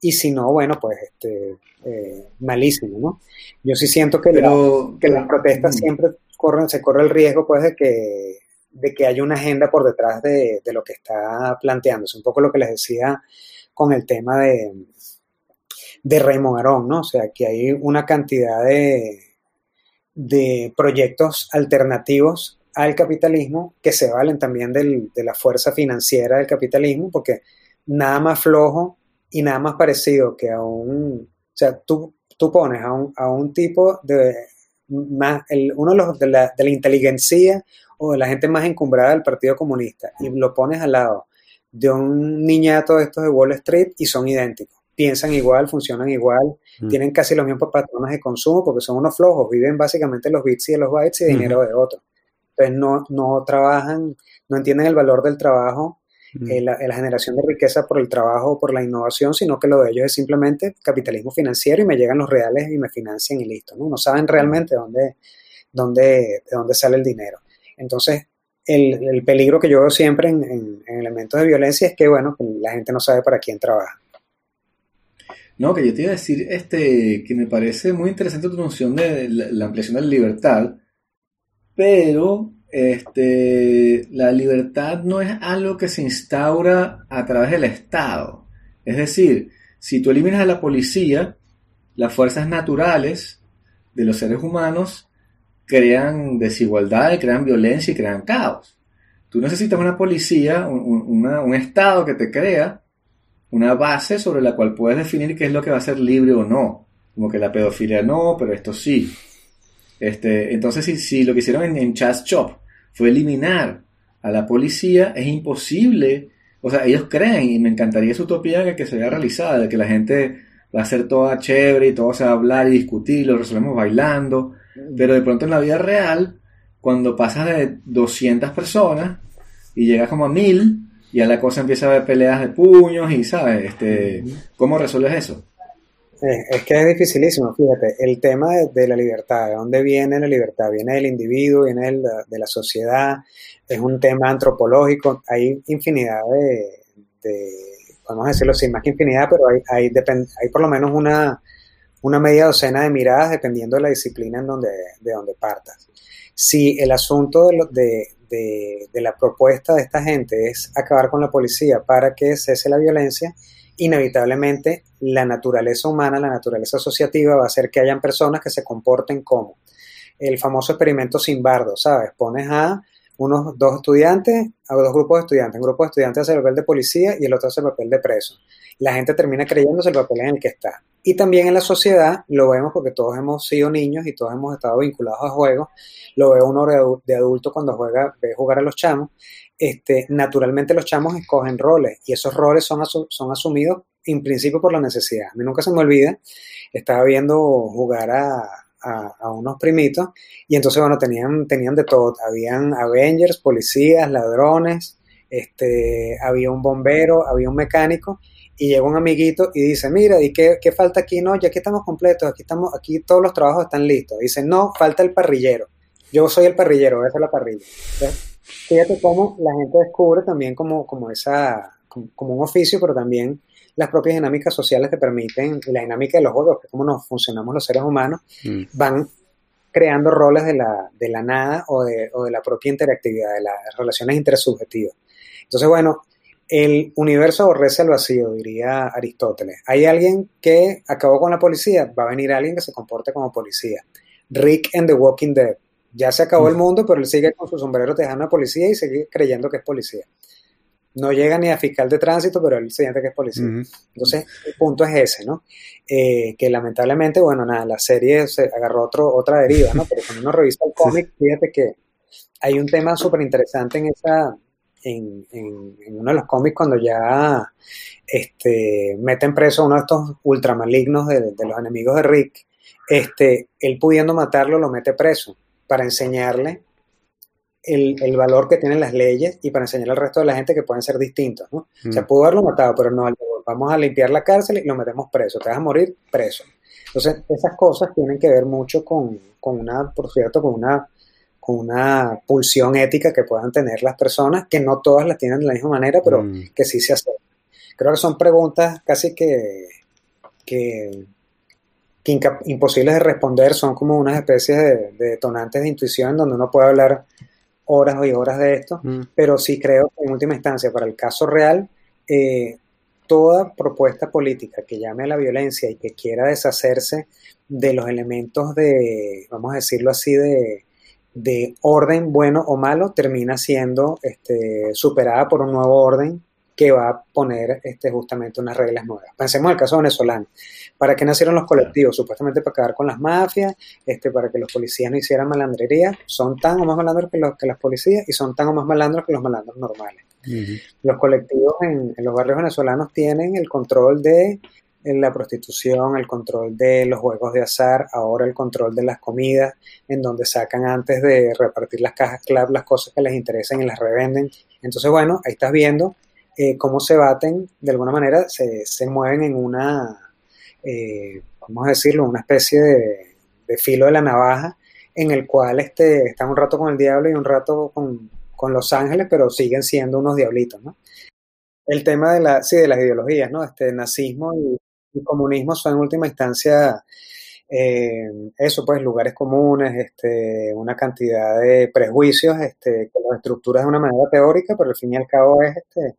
y si no, bueno, pues este, eh, malísimo, ¿no? Yo sí siento que, que las protestas siempre corren, se corre el riesgo, pues, de que, de que haya una agenda por detrás de, lo que está planteándose. Un poco lo que les decía con el tema de, de Raymond Arón, ¿no? O sea, que hay una cantidad de, de proyectos alternativos al capitalismo que se valen también de la fuerza financiera del capitalismo, porque nada más flojo y nada más parecido que a un, o sea, tú, tú pones a un, a un tipo de, más, el, uno de, los, de, la, de la inteligencia o de la gente más encumbrada del Partido Comunista y lo pones al lado de un niñato de estos de Wall Street y son idénticos. Piensan igual, funcionan igual, mm. tienen casi los mismos patrones de consumo porque son unos flojos, viven básicamente los bits y de los bytes y dinero de otros. Entonces no, no trabajan, no entienden el valor del trabajo, eh, la, generación de riqueza por el trabajo o por la innovación, sino que lo de ellos es simplemente capitalismo financiero y me llegan los reales y me financian y listo. No, no saben realmente dónde, dónde, de dónde sale el dinero. Entonces, el, peligro que yo veo siempre en, elementos de violencia es que, bueno, la gente no sabe para quién trabaja. No, que yo te iba a decir este, que me parece muy interesante tu noción de la, ampliación de la libertad, pero este, la libertad no es algo que se instaura a través del Estado. Es decir, si tú eliminas a la policía, las fuerzas naturales de los seres humanos crean desigualdad, crean violencia y crean caos. Tú necesitas una policía, un Estado que te crea una base sobre la cual puedes definir qué es lo que va a ser libre o no. Como que la pedofilia no, pero esto sí. Este, entonces, si, lo que hicieron en, en Chas Chop fue eliminar a la policía, es imposible. O sea, ellos creen, y me encantaría esa utopía que, que se vea realizada, de que la gente va a ser toda chévere y todo se va a hablar y discutir, lo resolvemos bailando. Pero de pronto en la vida real, cuando pasas de 200 personas y llegas como a 1000, ya la cosa empieza a haber peleas de puños y, ¿sabes? Este, ¿Cómo resuelves eso? Es que es dificilísimo, fíjate, el tema de, la libertad, ¿de dónde viene la libertad? Viene del individuo, viene de la sociedad, es un tema antropológico, hay infinidad de, de podemos decirlo sin más que infinidad, pero hay, hay, hay por lo menos una, media docena de miradas dependiendo de la disciplina en donde, de donde partas. Si el asunto de, de, la propuesta de esta gente es acabar con la policía para que cese la violencia, inevitablemente la naturaleza humana, la naturaleza asociativa va a hacer que hayan personas que se comporten como el famoso experimento sin bardo, ¿sabes? Pones a unos dos estudiantes, a dos grupos de estudiantes, un grupo de estudiantes hace el papel de policía y el otro hace el papel de preso. La gente termina creyéndose el papel en el que está. Y también en la sociedad lo vemos porque todos hemos sido niños y todos hemos estado vinculados a juegos. Lo ve uno de adulto cuando juega, ve jugar a los chamos. Este, naturalmente los chamos escogen roles y esos roles son, son asumidos en principio por la necesidad. A mí nunca se me olvida, estaba viendo jugar a, unos primitos y entonces, bueno, tenían, tenían de todo. Habían Avengers, policías, ladrones, este, había un bombero, había un mecánico y llega un amiguito y dice, mira, ¿y qué, falta aquí? No, ya aquí estamos completos, aquí estamos, aquí todos los trabajos están listos. Dice, no, falta el parrillero. Yo soy el parrillero, esa es la parrilla. Fíjate cómo la gente descubre también como, como esa, como, un oficio, pero también las propias dinámicas sociales que permiten, la dinámica de los juegos, que es como nos funcionamos los seres humanos, mm. van creando roles de la, de la nada o de, o de la propia interactividad, de las relaciones intersubjetivas. Entonces, bueno, el universo aborrece al vacío, diría Aristóteles. Hay alguien que acabó con la policía, va a venir alguien que se comporte como policía. Rick en The Walking Dead. Ya se acabó el mundo, pero él sigue con su sombrero tejano de policía y sigue creyendo que es policía. No llega ni a fiscal de tránsito, pero él se siente que es policía. Entonces, el punto es ese, ¿no? Eh, que lamentablemente, bueno, nada, la serie se agarró otro, otra deriva, ¿no? Pero cuando uno revisa el cómic, fíjate que hay un tema súper interesante en esa, en, uno de los cómics cuando ya este, meten preso a uno de estos ultramalignos de, de los enemigos de Rick, este, él pudiendo matarlo lo mete preso para enseñarle el, valor que tienen las leyes y para enseñarle al resto de la gente que pueden ser distintos, ¿no? O sea, mm. pudo haberlo matado, pero no, vamos a limpiar la cárcel y lo metemos preso, te vas a morir preso. Entonces, esas cosas tienen que ver mucho con, con una, por cierto, con una una pulsión ética que puedan tener las personas, que no todas las tienen de la misma manera, pero mm. que sí se hacen. Creo que son preguntas casi que, que, imposibles de responder, son como unas especies de, detonantes de intuición donde uno puede hablar horas y horas de esto, mm. pero sí creo que en última instancia, para el caso real, eh, toda propuesta política que llame a la violencia y que quiera deshacerse de los elementos de, vamos a decirlo así, de, de orden bueno o malo termina siendo este, superada por un nuevo orden que va a poner este, justamente unas reglas nuevas. Pensemos en el caso venezolano. ¿Para qué nacieron los colectivos? Supuestamente para acabar con las mafias, este, para que los policías no hicieran malandrería. Son tan o más malandros que, los, que las policías y son tan o más malandros que los malandros normales. Los colectivos en, los barrios venezolanos tienen el control de la prostitución, el control de los juegos de azar, ahora el control de las comidas, en donde sacan antes de repartir las cajas clave las cosas que les interesan y las revenden. Entonces, bueno, ahí estás viendo eh, cómo se baten, de alguna manera se, se mueven en una, eh, vamos a decirlo, una especie de, filo de la navaja, en el cual este, están un rato con el diablo y un rato con, con Los Ángeles, pero siguen siendo unos diablitos, ¿no? El tema de, la, sí, de las ideologías, ¿no? Este, nazismo y, comunismo son en última instancia eh, eso, pues, lugares comunes, este, una cantidad de prejuicios este, que los estructuras de una manera teórica, pero al fin y al cabo es este,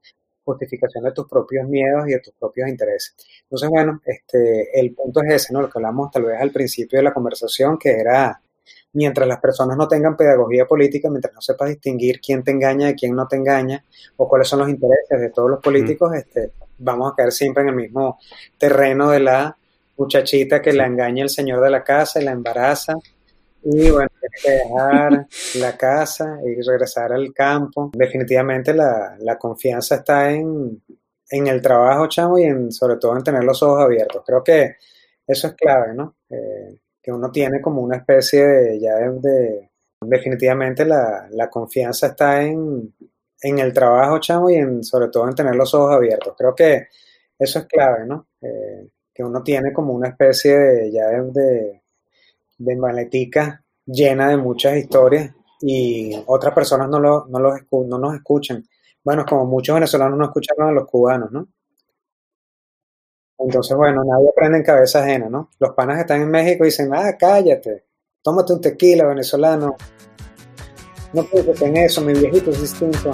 justificación de tus propios miedos y de tus propios intereses. Entonces, bueno, este, el punto es ese, ¿no? Lo que hablamos tal vez al principio de la conversación, que era mientras las personas no tengan pedagogía política, mientras no sepas distinguir quién te engaña y quién no te engaña, o cuáles son los intereses de todos los políticos, este, vamos a caer siempre en el mismo terreno de la muchachita que la engaña el señor de la casa y la embaraza. Y bueno, tiene que dejar la casa y regresar al campo. Definitivamente la, la confianza está en, en, el trabajo, chamo, y en, sobre todo en tener los ojos abiertos. Creo que eso es clave, ¿no? Eh, que uno tiene como una especie de, ya de, definitivamente la, la, confianza está en, en el trabajo, chamo, y en, sobre todo en tener los ojos abiertos. Creo que eso es clave, ¿no? Eh, que uno tiene como una especie de, ya de, de maletica llena de muchas historias y otras personas no, lo, no, los no nos escuchan. Bueno, como muchos venezolanos no escucharon a los cubanos, ¿no? Entonces, bueno, nadie aprende en cabeza ajena, ¿no? Los panas que están en México dicen, ah, cállate, tómate un tequila venezolano. No pienses en eso, mi viejito es distinto.